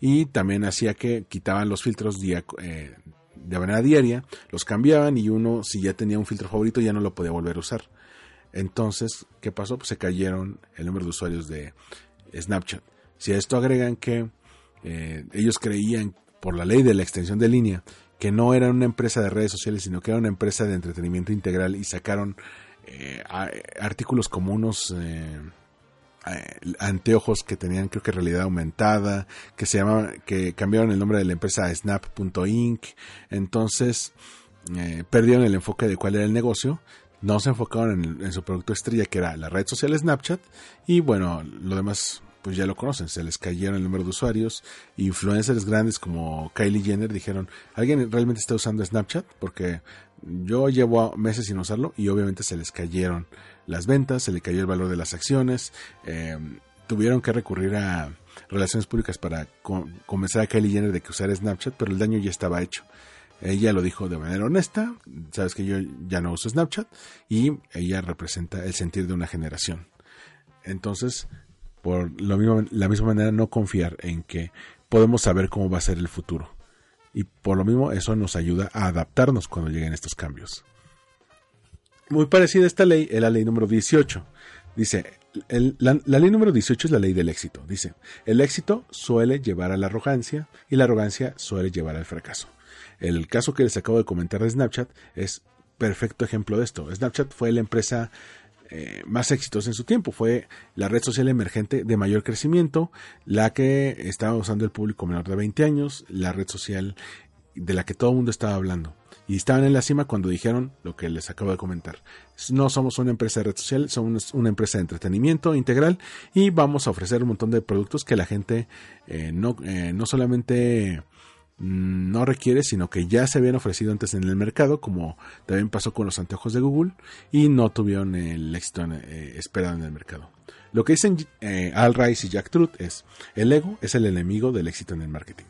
Y también hacía que quitaban los filtros eh, de manera diaria, los cambiaban y uno, si ya tenía un filtro favorito, ya no lo podía volver a usar. Entonces, ¿qué pasó? Pues se cayeron el número de usuarios de Snapchat. Si a esto agregan que eh, ellos creían por la ley de la extensión de línea que no eran una empresa de redes sociales, sino que era una empresa de entretenimiento integral y sacaron eh, artículos como unos eh, anteojos que tenían creo que realidad aumentada, que se llamaban, que cambiaron el nombre de la empresa a Snap.inc, entonces perdieron el enfoque de cuál era el negocio, no se enfocaron en, su producto estrella que era la red social Snapchat y bueno, lo demás pues ya lo conocen, se les cayeron el número de usuarios, influencers grandes como Kylie Jenner dijeron, ¿alguien realmente está usando Snapchat? Porque yo llevo meses sin usarlo y obviamente se les cayeron las ventas, se le cayó el valor de las acciones, eh, tuvieron que recurrir a relaciones públicas para convencer a Kylie Jenner de que usara Snapchat, pero el daño ya estaba hecho. Ella lo dijo de manera honesta, sabes que yo ya no uso Snapchat y ella representa el sentir de una generación. Entonces, por lo mismo, la misma manera, no confiar en que podemos saber cómo va a ser el futuro. Y por lo mismo, eso nos ayuda a adaptarnos cuando lleguen estos cambios. Muy parecida a esta ley es la ley número 18. Dice, la, la, ley número 18 es la ley del éxito. Dice, el éxito suele llevar a la arrogancia y la arrogancia suele llevar al fracaso. El caso que les acabo de comentar de Snapchat es perfecto ejemplo de esto. Snapchat fue la empresa eh, más éxitos en su tiempo. Fue la red social emergente de mayor crecimiento, la que estaba usando el público menor de 20 años, la red social de la que todo el mundo estaba hablando. Y estaban en la cima cuando dijeron lo que les acabo de comentar. No somos una empresa de red social, somos una empresa de entretenimiento integral y vamos a ofrecer un montón de productos que la gente eh, no, eh, no solamente no requiere, sino que ya se habían ofrecido antes en el mercado, como también pasó con los anteojos de Google, y no tuvieron el éxito eh, esperado en el mercado. Lo que dicen Al Rice y Jack Truth es, el ego es el enemigo del éxito en el marketing.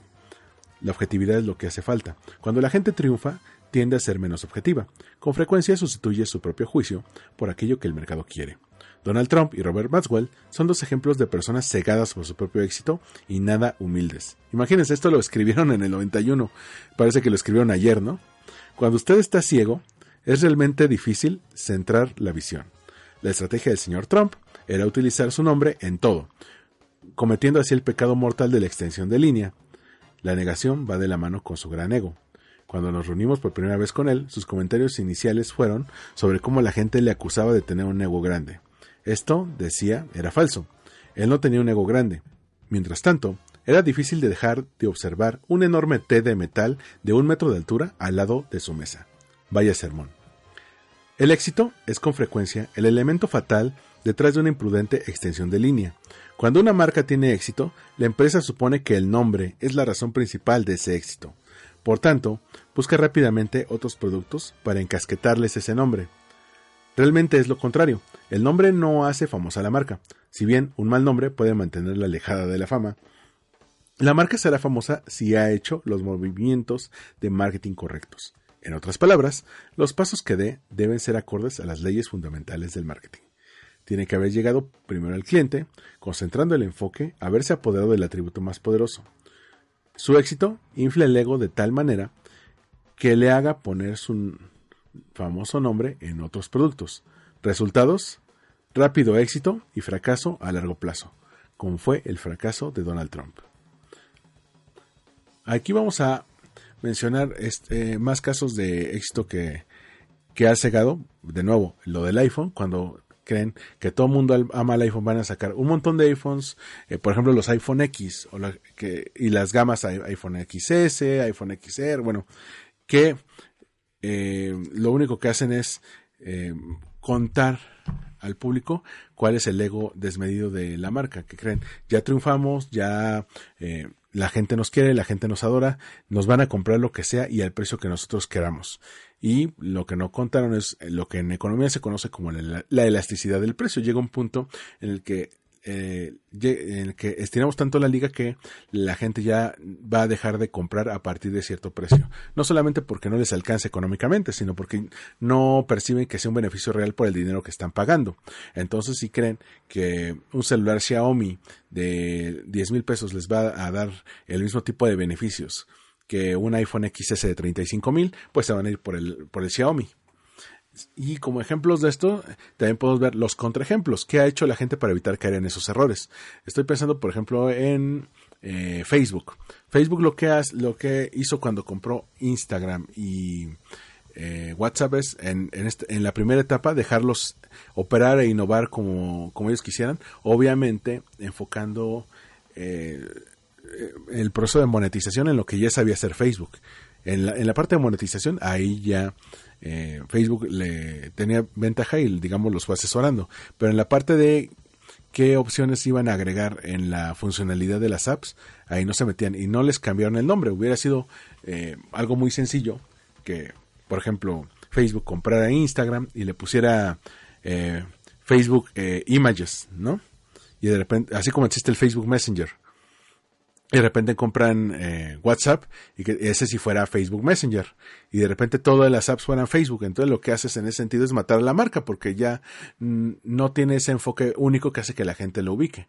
La objetividad es lo que hace falta. Cuando la gente triunfa, tiende a ser menos objetiva. Con frecuencia sustituye su propio juicio por aquello que el mercado quiere. Donald Trump y Robert Maxwell son dos ejemplos de personas cegadas por su propio éxito y nada humildes. Imagínense, esto lo escribieron en el 91. Parece que lo escribieron ayer, ¿no? Cuando usted está ciego, es realmente difícil centrar la visión. La estrategia del señor Trump era utilizar su nombre en todo, cometiendo así el pecado mortal de la extensión de línea. La negación va de la mano con su gran ego. Cuando nos reunimos por primera vez con él, sus comentarios iniciales fueron sobre cómo la gente le acusaba de tener un ego grande. Esto, decía, era falso. Él no tenía un ego grande. Mientras tanto, era difícil de dejar de observar un enorme T de metal de un metro de altura al lado de su mesa. Vaya sermón. El éxito es con frecuencia el elemento fatal detrás de una imprudente extensión de línea. Cuando una marca tiene éxito, la empresa supone que el nombre es la razón principal de ese éxito. Por tanto, busca rápidamente otros productos para encasquetarles ese nombre. Realmente es lo contrario. El nombre no hace famosa la marca. Si bien un mal nombre puede mantenerla alejada de la fama, la marca será famosa si ha hecho los movimientos de marketing correctos. En otras palabras, los pasos que dé deben ser acordes a las leyes fundamentales del marketing. Tiene que haber llegado primero al cliente, concentrando el enfoque, haberse apoderado del atributo más poderoso, su éxito infla el ego de tal manera que le haga poner su famoso nombre en otros productos. Resultados, rápido éxito y fracaso a largo plazo, como fue el fracaso de Donald Trump. Aquí vamos a mencionar este, más casos de éxito que, que ha cegado, de nuevo, lo del iPhone, cuando creen que todo el mundo ama el iPhone, van a sacar un montón de iPhones, eh, por ejemplo los iPhone X o que, y las gamas iPhone XS, iPhone XR, bueno, que eh, lo único que hacen es eh, contar al público cuál es el ego desmedido de la marca, que creen, ya triunfamos, ya la gente nos quiere, la gente nos adora, nos van a comprar lo que sea y al precio que nosotros queramos y lo que no contaron es lo que en economía se conoce como la, elasticidad del precio. Llega un punto en el que eh, en que estiramos tanto la liga que la gente ya va a dejar de comprar a partir de cierto precio. No solamente porque no les alcance económicamente, sino porque no perciben que sea un beneficio real por el dinero que están pagando. Entonces, si creen que un celular Xiaomi de 10 mil pesos les va a dar el mismo tipo de beneficios que un iPhone XS de 35 mil, pues se van a ir por el, por el Xiaomi. Y como ejemplos de esto, también podemos ver los contraejemplos. ¿Qué ha hecho la gente para evitar caer en esos errores? Estoy pensando, por ejemplo, en eh, Facebook. Facebook lo que, lo que hizo cuando compró Instagram y eh, WhatsApp es en, este, en, la primera etapa dejarlos operar e innovar como, como ellos quisieran, obviamente enfocando eh, eh, el proceso de monetización en lo que ya sabía hacer Facebook. En en la parte de monetización, ahí ya eh, Facebook le tenía ventaja y, digamos, los fue asesorando. Pero en la parte de qué opciones iban a agregar en la funcionalidad de las apps, ahí no se metían y no les cambiaron el nombre. Hubiera sido eh, algo muy sencillo que, por ejemplo, Facebook comprara Instagram y le pusiera Facebook Images, ¿no? Y de repente, así como existe el Facebook Messenger, y de repente compran eh, WhatsApp y que ese si fuera Facebook Messenger y de repente todas las apps fueran Facebook. Entonces lo que haces en ese sentido es matar a la marca porque ya no tiene ese enfoque único que hace que la gente lo ubique.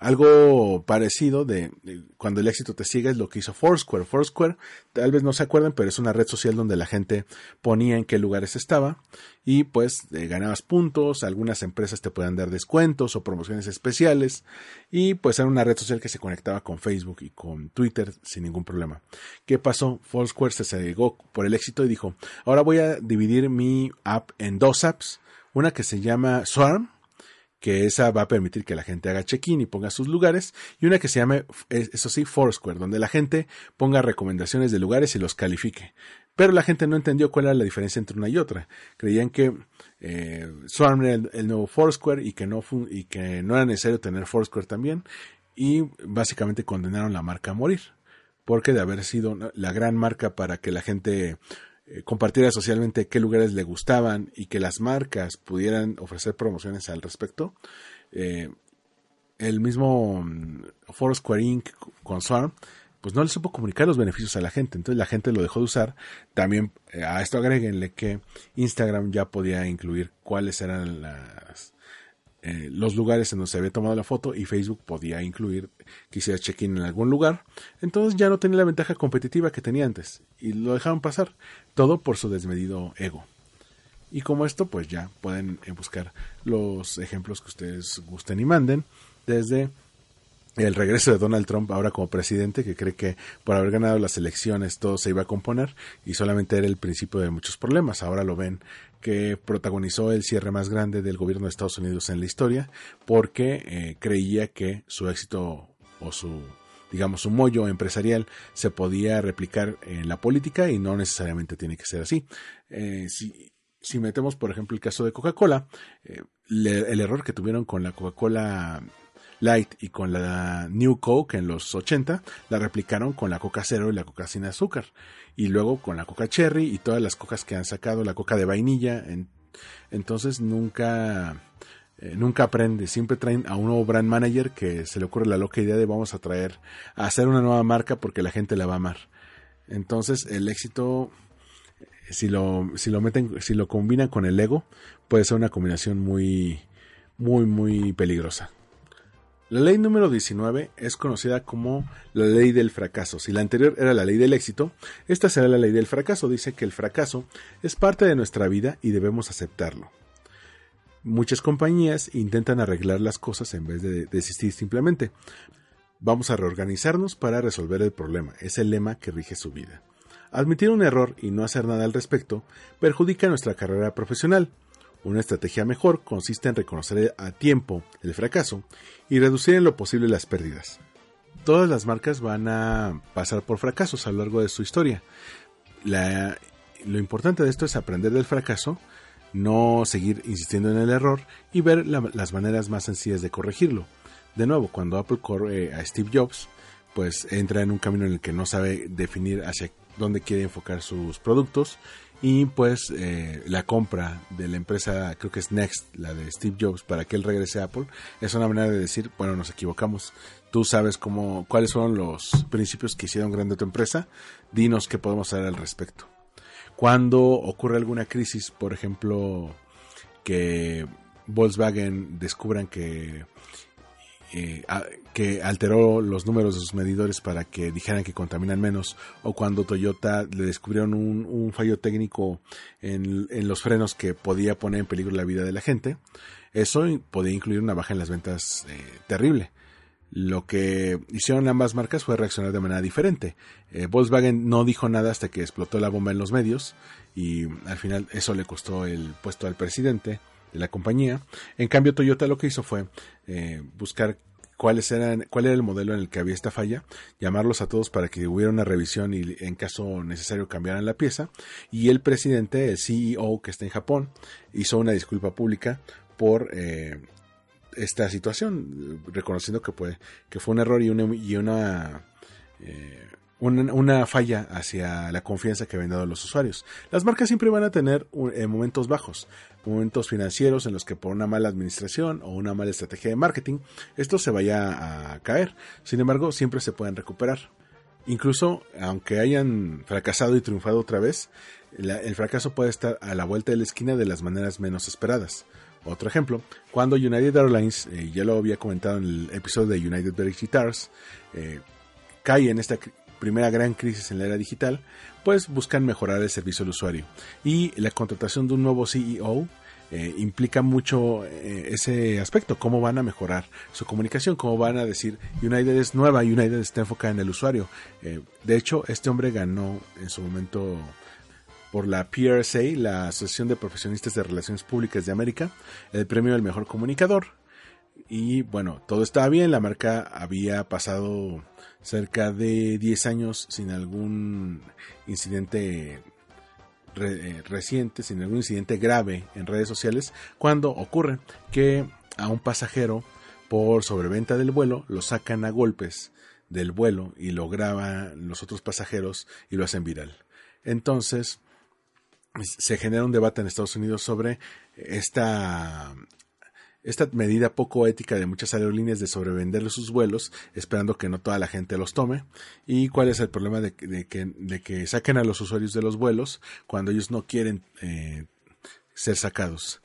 Algo parecido de, cuando el éxito te sigue es lo que hizo Foursquare. Foursquare, tal vez no se acuerden, pero es una red social donde la gente ponía en qué lugares estaba y pues eh, ganabas puntos, algunas empresas te puedan dar descuentos o promociones especiales y pues era una red social que se conectaba con Facebook y con Twitter sin ningún problema. ¿Qué pasó? Foursquare se llegó por el éxito y dijo, ahora voy a dividir mi app en dos apps Una que se llama Swarm, que esa va a permitir que la gente haga check-in y ponga sus lugares, y una que se llame, eso sí, Foursquare, donde la gente ponga recomendaciones de lugares y los califique. Pero la gente no entendió cuál era la diferencia entre una y otra. Creían que eh, Swarm era el, nuevo Foursquare y que, no y que no era necesario tener Foursquare también, y básicamente condenaron la marca a morir, porque de haber sido la gran marca para que la gente eh, compartiera socialmente qué lugares le gustaban y que las marcas pudieran ofrecer promociones al respecto. Eh, el mismo mm, Foursquare Inc. con Swarm, pues no le supo comunicar los beneficios a la gente, entonces la gente lo dejó de usar. También eh, a esto agréguenle que Instagram ya podía incluir cuáles eran las eh, los lugares en donde se había tomado la foto y Facebook podía incluir que hiciera check-in en algún lugar. Entonces ya no tenía la ventaja competitiva que tenía antes y lo dejaban pasar. Todo por su desmedido ego. Y como esto, pues ya pueden eh, buscar los ejemplos que ustedes gusten y manden desde el regreso de Donald Trump ahora como presidente, que cree que por haber ganado las elecciones todo se iba a componer y solamente era el principio de muchos problemas. Ahora lo ven que protagonizó el cierre más grande del gobierno de Estados Unidos en la historia porque eh, creía que su éxito o su digamos su mollo empresarial se podía replicar en la política y no necesariamente tiene que ser así. Eh, si, si metemos por ejemplo el caso de Coca-Cola, eh, el error que tuvieron con la Coca-Cola Light y con la New Coke en los 80 la replicaron con la Coca Cero y la Coca sin azúcar. Y luego con la Coca Cherry y todas las cocas que han sacado, la Coca de vainilla. entonces nunca, eh, nunca aprende. Siempre traen a un nuevo brand manager que se le ocurre la loca idea de vamos a traer, a hacer una nueva marca porque la gente la va a amar. Entonces el éxito si lo, si lo meten, si lo combinan con el ego, puede ser una combinación muy, muy, muy peligrosa. La ley número 19 es conocida como la ley del fracaso. Si la anterior era la ley del éxito, esta será la ley del fracaso. Dice que el fracaso es parte de nuestra vida y debemos aceptarlo. Muchas compañías intentan arreglar las cosas en vez de desistir simplemente. Vamos a reorganizarnos para resolver el problema. Es el lema que rige su vida. Admitir un error y no hacer nada al respecto perjudica nuestra carrera profesional. Una estrategia mejor consiste en reconocer a tiempo el fracaso y reducir en lo posible las pérdidas. Todas las marcas van a pasar por fracasos a lo largo de su historia. lo importante de esto es aprender del fracaso, no seguir insistiendo en el error y ver las maneras más sencillas de corregirlo. De nuevo, cuando Apple corre a Steve Jobs, pues entra en un camino en el que no sabe definir hacia dónde quiere enfocar sus productos y pues eh, la compra de la empresa, creo que es Next, la de Steve Jobs, para que él regrese a Apple, es una manera de decir, bueno, nos equivocamos. Tú sabes cómo, cuáles son los principios que hicieron grande tu empresa, dinos qué podemos hacer al respecto. Cuando ocurre alguna crisis, por ejemplo, que Volkswagen descubran que eh, que alteró los números de sus medidores para que dijeran que contaminan menos, o cuando Toyota le descubrieron un, fallo técnico en, los frenos que podía poner en peligro la vida de la gente, eso podía incluir una baja en las ventas eh, terrible. Lo que hicieron ambas marcas fue reaccionar de manera diferente. Eh, Volkswagen no dijo nada hasta que explotó la bomba en los medios y al final eso le costó el puesto al presidente de la compañía. En cambio, Toyota lo que hizo fue eh, buscar cuáles eran, cuál era el modelo en el que había esta falla, llamarlos a todos para que hubiera una revisión y en caso necesario cambiaran la pieza. Y el presidente, el CEO que está en Japón, hizo una disculpa pública por eh, esta situación, reconociendo que, fue, que fue un error y una, y una eh, una, falla hacia la confianza que habían dado los usuarios. Las marcas siempre van a tener eh, momentos bajos, momentos financieros en los que por una mala administración o una mala estrategia de marketing, esto se vaya a caer. Sin embargo, siempre se pueden recuperar. Incluso, aunque hayan fracasado y triunfado otra vez, el fracaso puede estar a la vuelta de la esquina de las maneras menos esperadas. Otro ejemplo, cuando United Airlines, eh, ya lo había comentado en el episodio de United British Guitars, eh, cae en esta primera gran crisis en la era digital, pues buscan mejorar el servicio al usuario. Y la contratación de un nuevo CEO eh, implica mucho eh, ese aspecto, cómo van a mejorar su comunicación, cómo van a decir United es nueva, United está enfocada en el usuario. Eh, de hecho, este hombre ganó en su momento por la PRSA, la Asociación de Profesionistas de Relaciones Públicas de América, el premio del mejor comunicador. Y bueno, todo estaba bien, la marca había pasado cerca de 10 años sin algún incidente eh, reciente, sin algún incidente grave en redes sociales, cuando ocurre que a un pasajero por sobreventa del vuelo lo sacan a golpes del vuelo y lo graban los otros pasajeros y lo hacen viral. Entonces, se genera un debate en Estados Unidos sobre esta esta medida poco ética de muchas aerolíneas de sobrevender sus vuelos, esperando que no toda la gente los tome, y cuál es el problema de, que, saquen a los usuarios de los vuelos cuando ellos no quieren eh, ser sacados.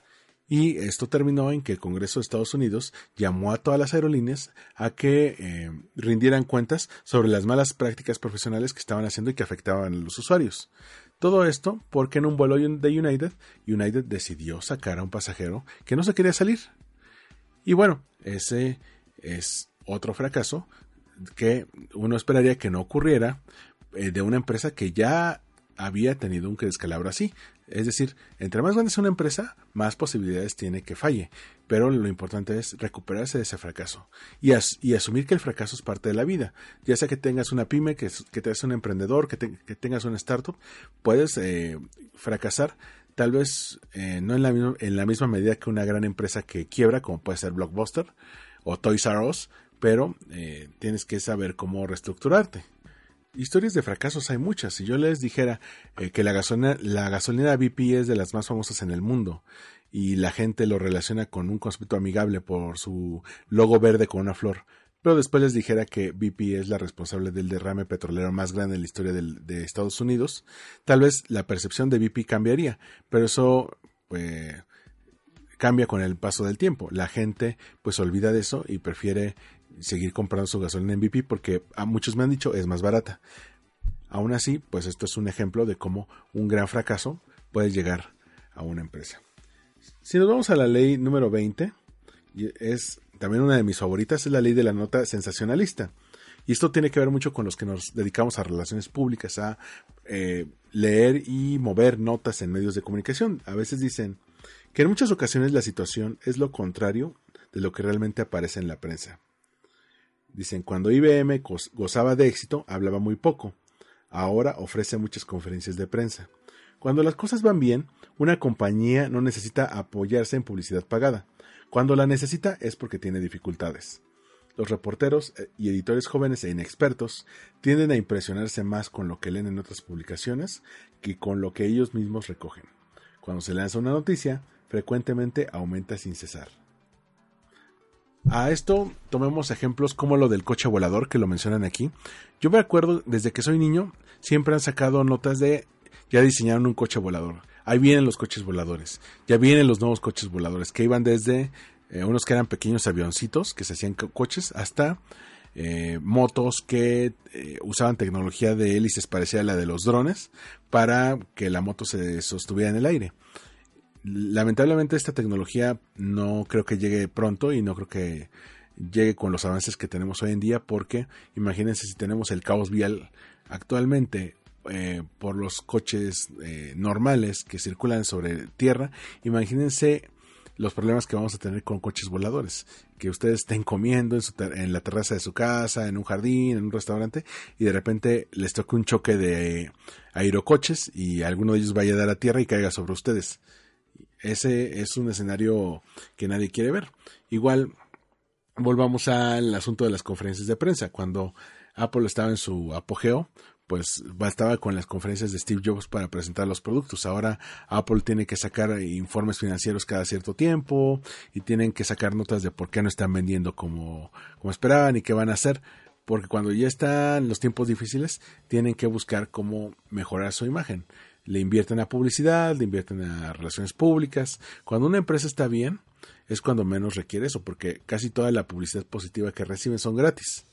Y esto terminó en que el Congreso de Estados Unidos llamó a todas las aerolíneas a que eh, rindieran cuentas sobre las malas prácticas profesionales que estaban haciendo y que afectaban a los usuarios. Todo esto porque en un vuelo de United, United decidió sacar a un pasajero que no se quería salir. Y bueno, ese es otro fracaso que uno esperaría que no ocurriera eh, de una empresa que ya había tenido un descalabro así. Es decir, entre más grande sea una empresa, más posibilidades tiene que falle. Pero lo importante es recuperarse de ese fracaso y, asumir que el fracaso es parte de la vida. Ya sea que tengas una pyme, que, que te un emprendedor, que, tengas una startup, puedes eh, fracasar tal vez eh, no en la, misma, en la misma medida que una gran empresa que quiebra, como puede ser Blockbuster o Toys R Us, pero eh, tienes que saber cómo reestructurarte. Historias de fracasos hay muchas. Si yo les dijera eh, que la gasolina, la gasolina BP es de las más famosas en el mundo y la gente lo relaciona con un concepto amigable por su logo verde con una flor, pero después les dijera que BP es la responsable del derrame petrolero más grande en la historia de Estados Unidos, tal vez la percepción de BP cambiaría, pero eso pues, cambia con el paso del tiempo. La gente pues olvida de eso y prefiere seguir comprando su gasolina en BP porque a muchos me han dicho es más barata. Aún así, pues esto es un ejemplo de cómo un gran fracaso puede llegar a una empresa. Si nos vamos a la ley número 20, es también una de mis favoritas es la ley de la nota sensacionalista. Y esto tiene que ver mucho con los que nos dedicamos a relaciones públicas, a eh, leer y mover notas en medios de comunicación. A veces dicen que en muchas ocasiones la situación es lo contrario de lo que realmente aparece en la prensa. Dicen, cuando IBM gozaba de éxito, hablaba muy poco. Ahora ofrece muchas conferencias de prensa. Cuando las cosas van bien, una compañía no necesita apoyarse en publicidad pagada. Cuando la necesita es porque tiene dificultades. Los reporteros eh, y editores jóvenes e inexpertos tienden a impresionarse más con lo que leen en otras publicaciones que con lo que ellos mismos recogen. Cuando se lanza una noticia, frecuentemente aumenta sin cesar. A esto tomemos ejemplos como lo del coche volador que lo mencionan aquí. Yo me acuerdo desde que soy niño, siempre han sacado notas de ya diseñaron un coche volador ahí vienen los coches voladores, ya vienen los nuevos coches voladores, que iban desde eh, unos que eran pequeños avioncitos, que se hacían coches, hasta eh, motos que eh, usaban tecnología de hélices parecida a la de los drones para que la moto se sostuviera en el aire. Lamentablemente esta tecnología no creo que llegue pronto y no creo que llegue con los avances que tenemos hoy en día porque imagínense si tenemos el caos vial actualmente eh, por los coches eh, normales que circulan sobre tierra, imagínense los problemas que vamos a tener con coches voladores. Que ustedes estén comiendo en, la terraza de su casa, en un jardín, en un restaurante, y de repente les toque un choque de aerocoches y alguno de ellos vaya a dar a tierra y caiga sobre ustedes. Ese es un escenario que nadie quiere ver. Igual, volvamos al asunto de las conferencias de prensa. Cuando Apple estaba en su apogeo, pues bastaba con las conferencias de Steve Jobs para presentar los productos. Ahora Apple tiene que sacar informes financieros cada cierto tiempo y tienen que sacar notas de por qué no están vendiendo como, como esperaban y qué van a hacer. Porque cuando ya están los tiempos difíciles, tienen que buscar cómo mejorar su imagen. Le invierten a publicidad, le invierten a relaciones públicas. Cuando una empresa está bien, es cuando menos requiere eso, porque casi toda la publicidad positiva que reciben son gratis.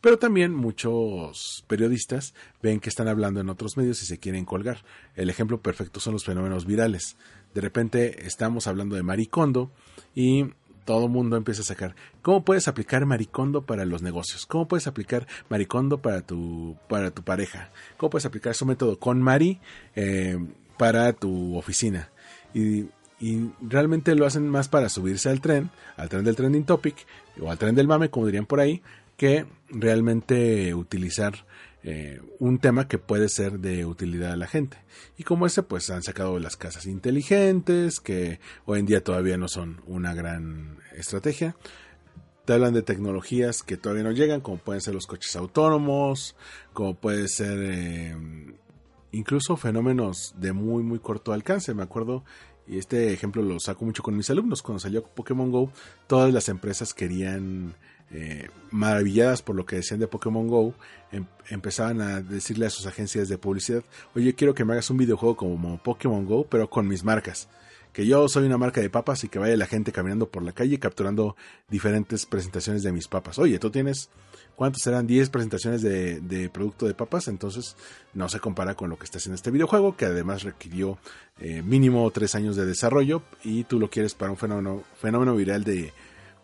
Pero también muchos periodistas ven que están hablando en otros medios y se quieren colgar. El ejemplo perfecto son los fenómenos virales. De repente estamos hablando de Maricondo y todo mundo empieza a sacar. ¿Cómo puedes aplicar Maricondo para los negocios? ¿Cómo puedes aplicar Maricondo para tu, para tu pareja? ¿Cómo puedes aplicar su método con Mari? Eh, para tu oficina. Y, realmente lo hacen más para subirse al tren, al tren del trending topic o al tren del mame, como dirían por ahí, que realmente utilizar eh, un tema que puede ser de utilidad a la gente. Y como ese, pues han sacado las casas inteligentes, que hoy en día todavía no son una gran estrategia. Te hablan de tecnologías que todavía no llegan, como pueden ser los coches autónomos, como puede ser eh, incluso fenómenos de muy, muy corto alcance. Me acuerdo, y este ejemplo lo saco mucho con mis alumnos, cuando salió Pokémon Go, todas las empresas querían, eh, maravilladas por lo que decían de Pokémon Go, em, empezaban a decirle a sus agencias de publicidad, oye, quiero que me hagas un videojuego como Pokémon Go, pero con mis marcas que yo soy una marca de papas y que vaya la gente caminando por la calle capturando diferentes presentaciones de mis papas. Oye, tú tienes, ¿cuántos serán? 10 presentaciones de, producto de papas, entonces no se compara con lo que está haciendo este videojuego, que además requirió eh, mínimo 3 años de desarrollo y tú lo quieres para un fenómeno, fenómeno viral de,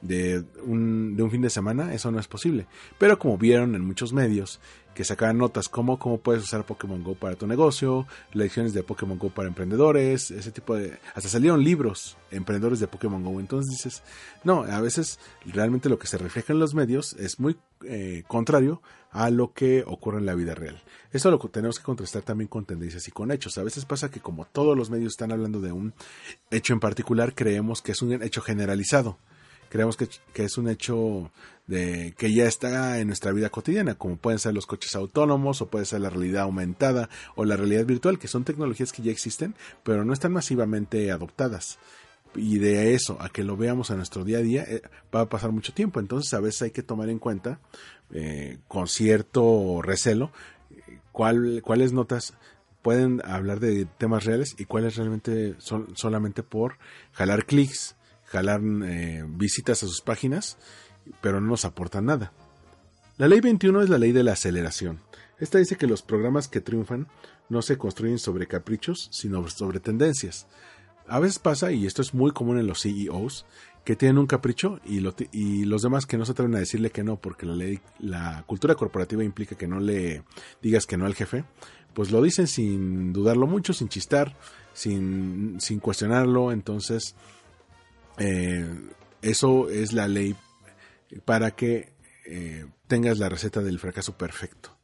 de un, de un fin de semana, eso no es posible. Pero como vieron en muchos medios, que sacaban notas como cómo puedes usar Pokémon Go para tu negocio, lecciones de Pokémon Go para emprendedores, ese tipo de... Hasta salieron libros emprendedores de Pokémon Go. Entonces dices, no, a veces realmente lo que se refleja en los medios es muy eh, contrario a lo que ocurre en la vida real. Eso lo tenemos que contrastar también con tendencias y con hechos. A veces pasa que como todos los medios están hablando de un hecho en particular, creemos que es un hecho generalizado creemos que, es un hecho de que ya está en nuestra vida cotidiana, como pueden ser los coches autónomos o puede ser la realidad aumentada o la realidad virtual, que son tecnologías que ya existen, pero no están masivamente adoptadas. Y de eso a que lo veamos en nuestro día a día eh, va a pasar mucho tiempo. Entonces a veces hay que tomar en cuenta eh, con cierto recelo cuál, cuáles notas pueden hablar de temas reales y cuáles realmente son solamente por jalar clics jalar eh, visitas a sus páginas, pero no nos aportan nada. La ley 21 es la ley de la aceleración. Esta dice que los programas que triunfan no se construyen sobre caprichos, sino sobre tendencias. A veces pasa, y esto es muy común en los CEOs, que tienen un capricho y, y, los demás que no se atreven a decirle que no, porque la ley, la cultura corporativa implica que no le digas que no al jefe, pues lo dicen sin dudarlo mucho, sin chistar, sin, sin cuestionarlo, entonces eh, eso es la ley para que eh, tengas la receta del fracaso perfecto.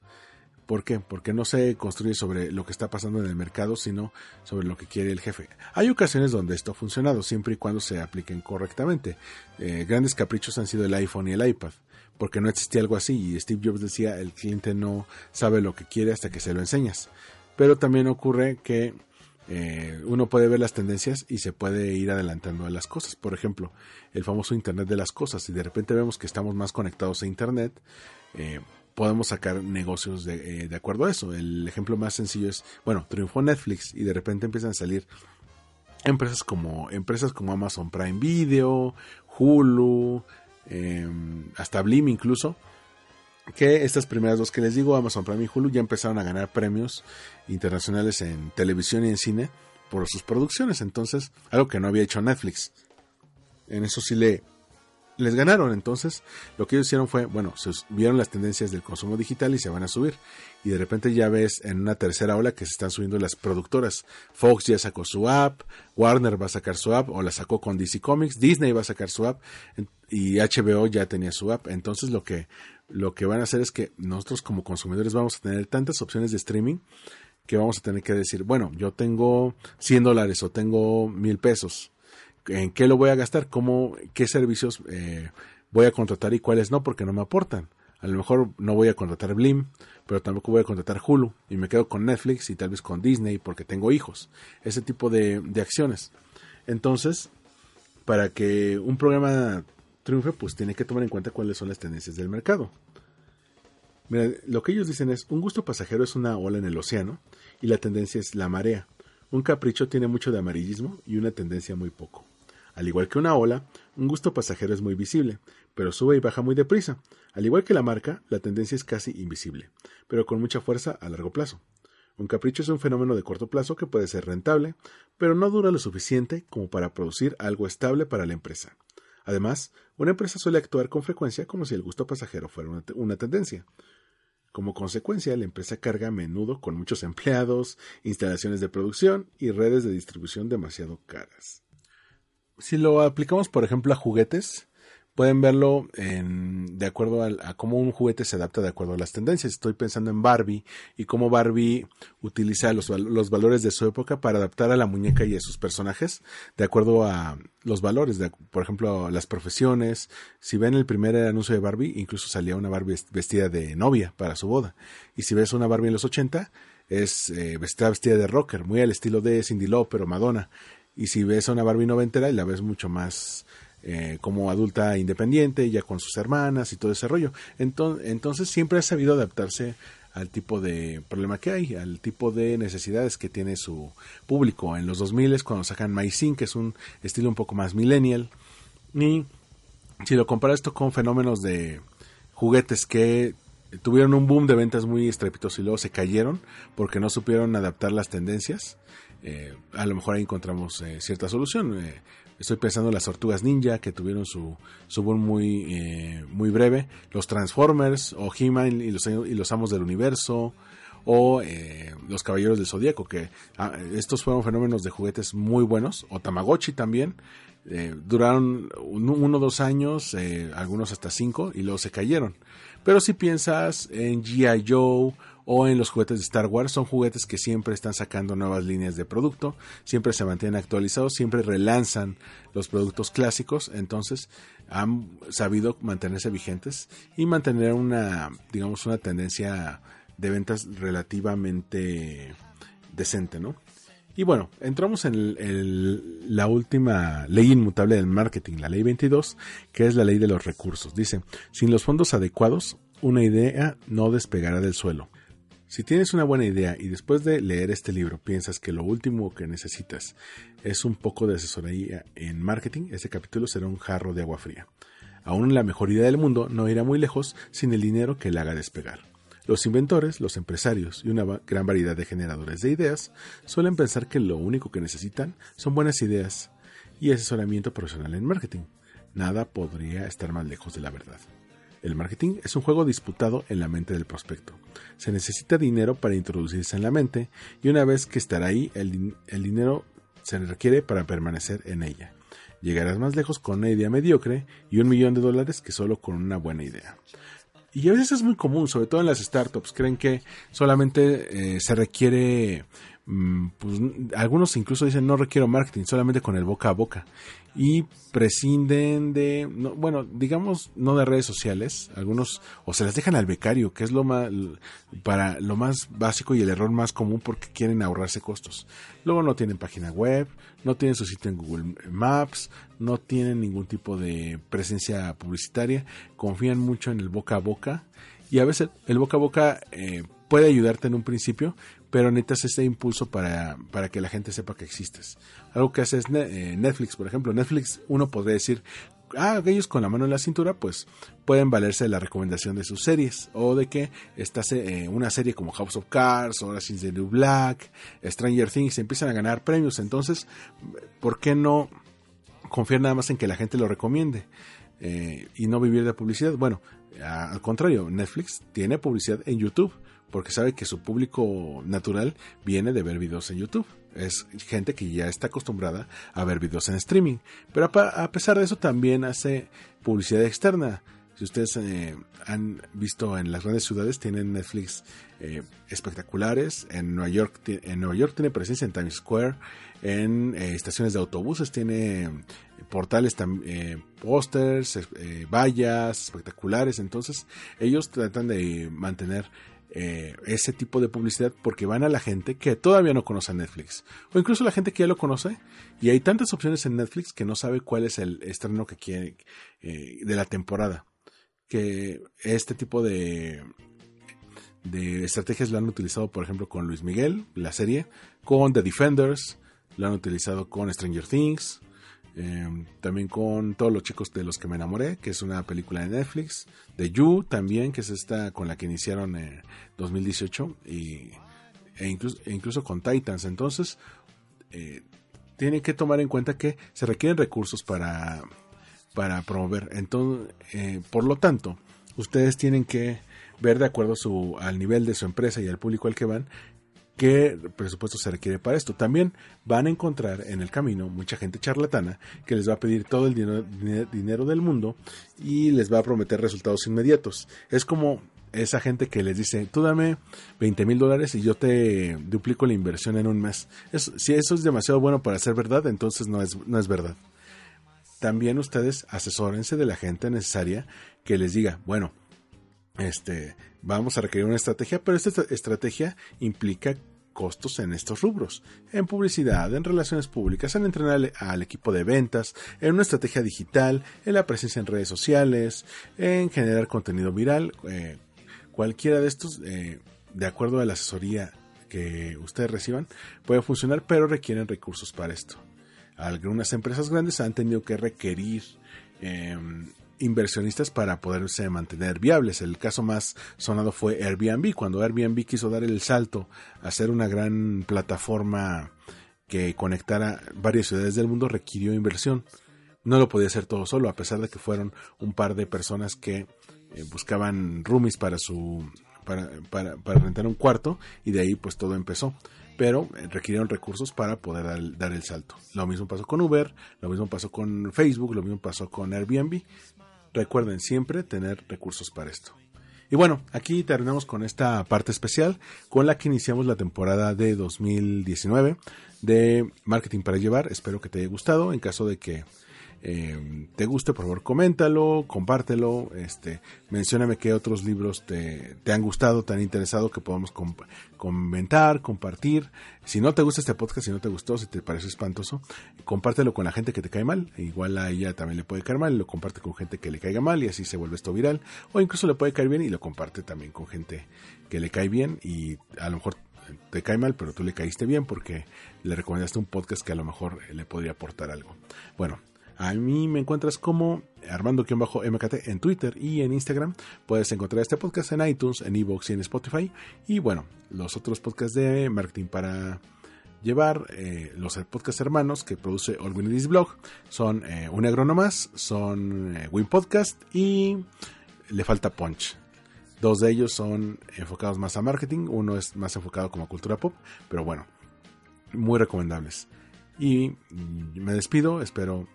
¿Por qué? Porque no se construye sobre lo que está pasando en el mercado, sino sobre lo que quiere el jefe. Hay ocasiones donde esto ha funcionado, siempre y cuando se apliquen correctamente. Eh, grandes caprichos han sido el iPhone y el iPad, porque no existía algo así y Steve Jobs decía, el cliente no sabe lo que quiere hasta que se lo enseñas. Pero también ocurre que eh, uno puede ver las tendencias y se puede ir adelantando a las cosas. Por ejemplo, el famoso Internet de las cosas. Si de repente vemos que estamos más conectados a Internet, eh, podemos sacar negocios de, eh, de, acuerdo a eso. El ejemplo más sencillo es, bueno, triunfó Netflix y de repente empiezan a salir empresas como, empresas como Amazon Prime Video, Hulu, hasta Blim incluso, que estas primeras dos que les digo, Amazon Prime y Hulu, ya empezaron a ganar premios internacionales en televisión y en cine por sus producciones. Entonces, algo que no había hecho Netflix. En eso sí le les ganaron. Entonces, lo que ellos hicieron fue, bueno, se vieron las tendencias del consumo digital y se van a subir. Y de repente ya ves en una tercera ola que se están subiendo las productoras. Fox ya sacó su app, Warner va a sacar su app, o la sacó con DC Comics, Disney va a sacar su app, y HBO ya tenía su app. Entonces, lo que, lo que van a hacer es que nosotros como consumidores vamos a tener tantas opciones de streaming que vamos a tener que decir, bueno, yo tengo 100 dólares o tengo mil pesos en qué lo voy a gastar, cómo, qué servicios eh, voy a contratar y cuáles no, porque no me aportan. A lo mejor no voy a contratar Blim, pero tampoco voy a contratar Hulu y me quedo con Netflix y tal vez con Disney porque tengo hijos. Ese tipo de, de acciones. Entonces, para que un programa triunfe, pues tiene que tomar en cuenta cuáles son las tendencias del mercado. Mira, lo que ellos dicen es, un gusto pasajero es una ola en el océano y la tendencia es la marea. Un capricho tiene mucho de amarillismo y una tendencia muy poco. Al igual que una ola, un gusto pasajero es muy visible, pero sube y baja muy deprisa. Al igual que la marca, la tendencia es casi invisible, pero con mucha fuerza a largo plazo. Un capricho es un fenómeno de corto plazo que puede ser rentable, pero no dura lo suficiente como para producir algo estable para la empresa. Además, una empresa suele actuar con frecuencia como si el gusto pasajero fuera una, tendencia. Como consecuencia, la empresa carga a menudo con muchos empleados, instalaciones de producción y redes de distribución demasiado caras. Si lo aplicamos, por ejemplo, a juguetes, pueden verlo en, de acuerdo a, cómo un juguete se adapta de acuerdo a las tendencias. Estoy pensando en Barbie y cómo Barbie utiliza los, los, valores de su época para adaptar a la muñeca y a sus personajes de acuerdo a los valores, por ejemplo, las profesiones. Si ven el primer anuncio de Barbie, incluso salía una Barbie vestida de novia para su boda. Y si ves una Barbie en los 80, es eh, vestida, vestida de rocker, muy al estilo de Cindy Lauper o Madonna. Y si ves a una Barbie noventera, la ves mucho más eh, como adulta independiente, ya con sus hermanas y todo ese rollo. Entonces, siempre ha sabido adaptarse al tipo de problema que hay, al tipo de necesidades que tiene su público. En los 2000 cuando sacan MySyn, que es un estilo un poco más millennial, y si lo compara esto con fenómenos de juguetes que tuvieron un boom de ventas muy estrepitoso y luego se cayeron porque no supieron adaptar las tendencias, eh, a lo mejor ahí encontramos eh, cierta solución. Estoy pensando en las tortugas ninja que tuvieron su, su boom muy, eh, muy breve. Los Transformers o He-Man y los, y los Amos del Universo o eh, los Caballeros del Zodíaco, que ah, estos fueron fenómenos de juguetes muy buenos, o Tamagotchi también, eh, duraron uno o dos años, algunos hasta cinco, y luego se cayeron. Pero si piensas en G.I. Joe o en los juguetes de Star Wars. Son juguetes que siempre están sacando nuevas líneas de producto, siempre se mantienen actualizados, siempre relanzan los productos clásicos, entonces han sabido mantenerse vigentes y mantener una, digamos, una tendencia de ventas relativamente decente, ¿no? Y bueno, entramos en la última ley inmutable del marketing, la ley 22, que es la ley de los recursos. Dice, sin los fondos adecuados, una idea no despegará del suelo. Si tienes una buena idea y después de leer este libro piensas que lo último que necesitas es un poco de asesoría en marketing, este capítulo será un jarro de agua fría. Aún la mejor idea del mundo no irá muy lejos sin el dinero que la haga despegar. Los inventores, los empresarios y una gran variedad de generadores de ideas suelen pensar que lo único que necesitan son buenas ideas y asesoramiento profesional en marketing. Nada podría estar más lejos de la verdad. El marketing es un juego disputado en la mente del prospecto. Se necesita dinero para introducirse en la mente y una vez que estará ahí, el, dinero se requiere para permanecer en ella. Llegarás más lejos con una idea mediocre y un millón de dólares que solo con una buena idea. Y a veces es muy común, sobre todo en las startups, creen que solamente eh, se requiere pues algunos incluso dicen no requiero marketing, solamente con el boca a boca. Y prescinden de, bueno, digamos, no de redes sociales, algunos, o se las dejan al becario, que es lo más, para lo más básico y el error más común porque quieren ahorrarse costos. Luego no tienen página web, no tienen su sitio en Google Maps, no tienen ningún tipo de presencia publicitaria, confían mucho en el boca a boca y a veces el boca a boca eh, puede ayudarte en un principio, pero necesitas ese impulso para, para que la gente sepa que existes. Algo que hace es eh, Netflix, por ejemplo. Netflix, uno podría decir, ah, ellos con la mano en la cintura, pues pueden valerse de la recomendación de sus series o de que esta, eh, una serie como House of Cards, Orange is the New Black, Stranger Things empiezan a ganar premios. Entonces, ¿por qué no confiar nada más en que la gente lo recomiende eh, y no vivir de publicidad? Bueno, al contrario, Netflix tiene publicidad en YouTube porque sabe que su público natural viene de ver videos en YouTube. Es gente que ya está acostumbrada a ver videos en streaming. Pero a pesar de eso también hace publicidad externa. Si ustedes eh, han visto en las grandes ciudades, tienen Netflix eh, espectaculares. En Nueva, York, en Nueva York tiene presencia en Times Square. En eh, estaciones de autobuses tiene portales, pósters, vallas espectaculares. Entonces ellos tratan de mantener eh, ese tipo de publicidad porque van a la gente que todavía no conoce Netflix. O incluso la gente que ya lo conoce. Y hay tantas opciones en Netflix que no sabe cuál es el estreno que quiere eh, de la temporada. Que este tipo de de estrategias lo han utilizado por ejemplo con Luis Miguel la serie con The Defenders lo han utilizado con Stranger Things Em, también con todos los chicos de los que me enamoré, que es una película de Netflix. De You también, que es esta con la que iniciaron en 2018. Y, e, incluso, e incluso con Titans. Entonces, eh, tienen que tomar en cuenta que se requieren recursos para, para promover. Entonces, eh, por lo tanto, ustedes tienen que ver de acuerdo su, al nivel de su empresa y al público al que van qué presupuesto se requiere para esto. También van a encontrar en el camino mucha gente charlatana que les va a pedir todo el dinero, del mundo y les va a prometer resultados inmediatos. Es como esa gente que les dice, tú dame 20 mil dólares y yo te duplico la inversión en un mes. si eso es demasiado bueno para ser verdad, entonces no es, no es verdad. También ustedes asesórense de la gente necesaria que les diga, bueno, este, vamos a requerir una estrategia, pero esta estrategia implica costos en estos rubros, en publicidad, en relaciones públicas, en entrenar al equipo de ventas, en una estrategia digital, en la presencia en redes sociales, en generar contenido viral, eh, Cualquiera de estos, eh, de acuerdo a la asesoría que ustedes reciban, puede funcionar, pero requieren recursos para esto. Algunas empresas grandes han tenido que requerir em, inversionistas para poderse mantener viables. El caso más sonado fue Airbnb, cuando Airbnb quiso dar el salto a ser una gran plataforma que conectara varias ciudades del mundo, requirió inversión. No lo podía hacer todo solo, a pesar de que fueron un par de personas que eh, buscaban roomies para su para, para, rentar un cuarto y de ahí pues todo empezó. Pero eh, requirieron recursos para poder dar, el salto. Lo mismo pasó con Uber, lo mismo pasó con Facebook, lo mismo pasó con Airbnb. Recuerden siempre tener recursos para esto. Y bueno, aquí terminamos con esta parte especial con la que iniciamos la temporada de 2019 de Marketing para Llevar. Espero que te haya gustado. En caso de que eh, te guste, por favor, coméntalo, compártelo, este, mencióname qué otros libros te, han gustado, te han interesado, que podamos comentar, compartir. Si no te gusta este podcast, si no te gustó, si te parece espantoso, compártelo con la gente que te cae mal. Igual a ella también le puede caer mal, lo comparte con gente que le caiga mal y así se vuelve esto viral. O incluso le puede caer bien y lo comparte también con gente que le cae bien y a lo mejor te cae mal, pero tú le caíste bien porque le recomendaste un podcast que a lo mejor le podría aportar algo. Bueno, a mí me encuentras como Armando-MKT en Twitter y en Instagram. Puedes encontrar este podcast en iTunes, en Evox y en Spotify. Y bueno, los otros podcasts de marketing para llevar, eh, los podcasts hermanos que produce All Blog son eh, Un Negro Nomás, son eh, Win Podcast y Le Falta Punch. Dos de ellos son enfocados más a marketing, uno es más enfocado como a cultura pop, pero bueno, muy recomendables. Y mm, me despido, espero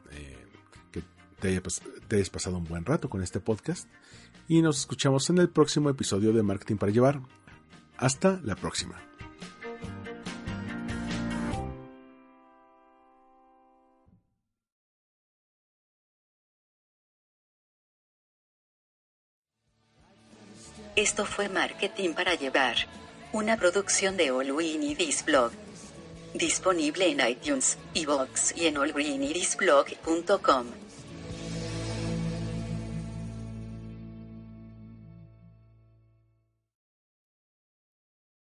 te, hayas pasado un buen rato con este podcast y nos escuchamos en el próximo episodio de Marketing para Llevar. Hasta la próxima. Esto fue Marketing para Llevar, una producción de All We Blog. Disponible en iTunes, iVoox y en allgreenidisblog.com.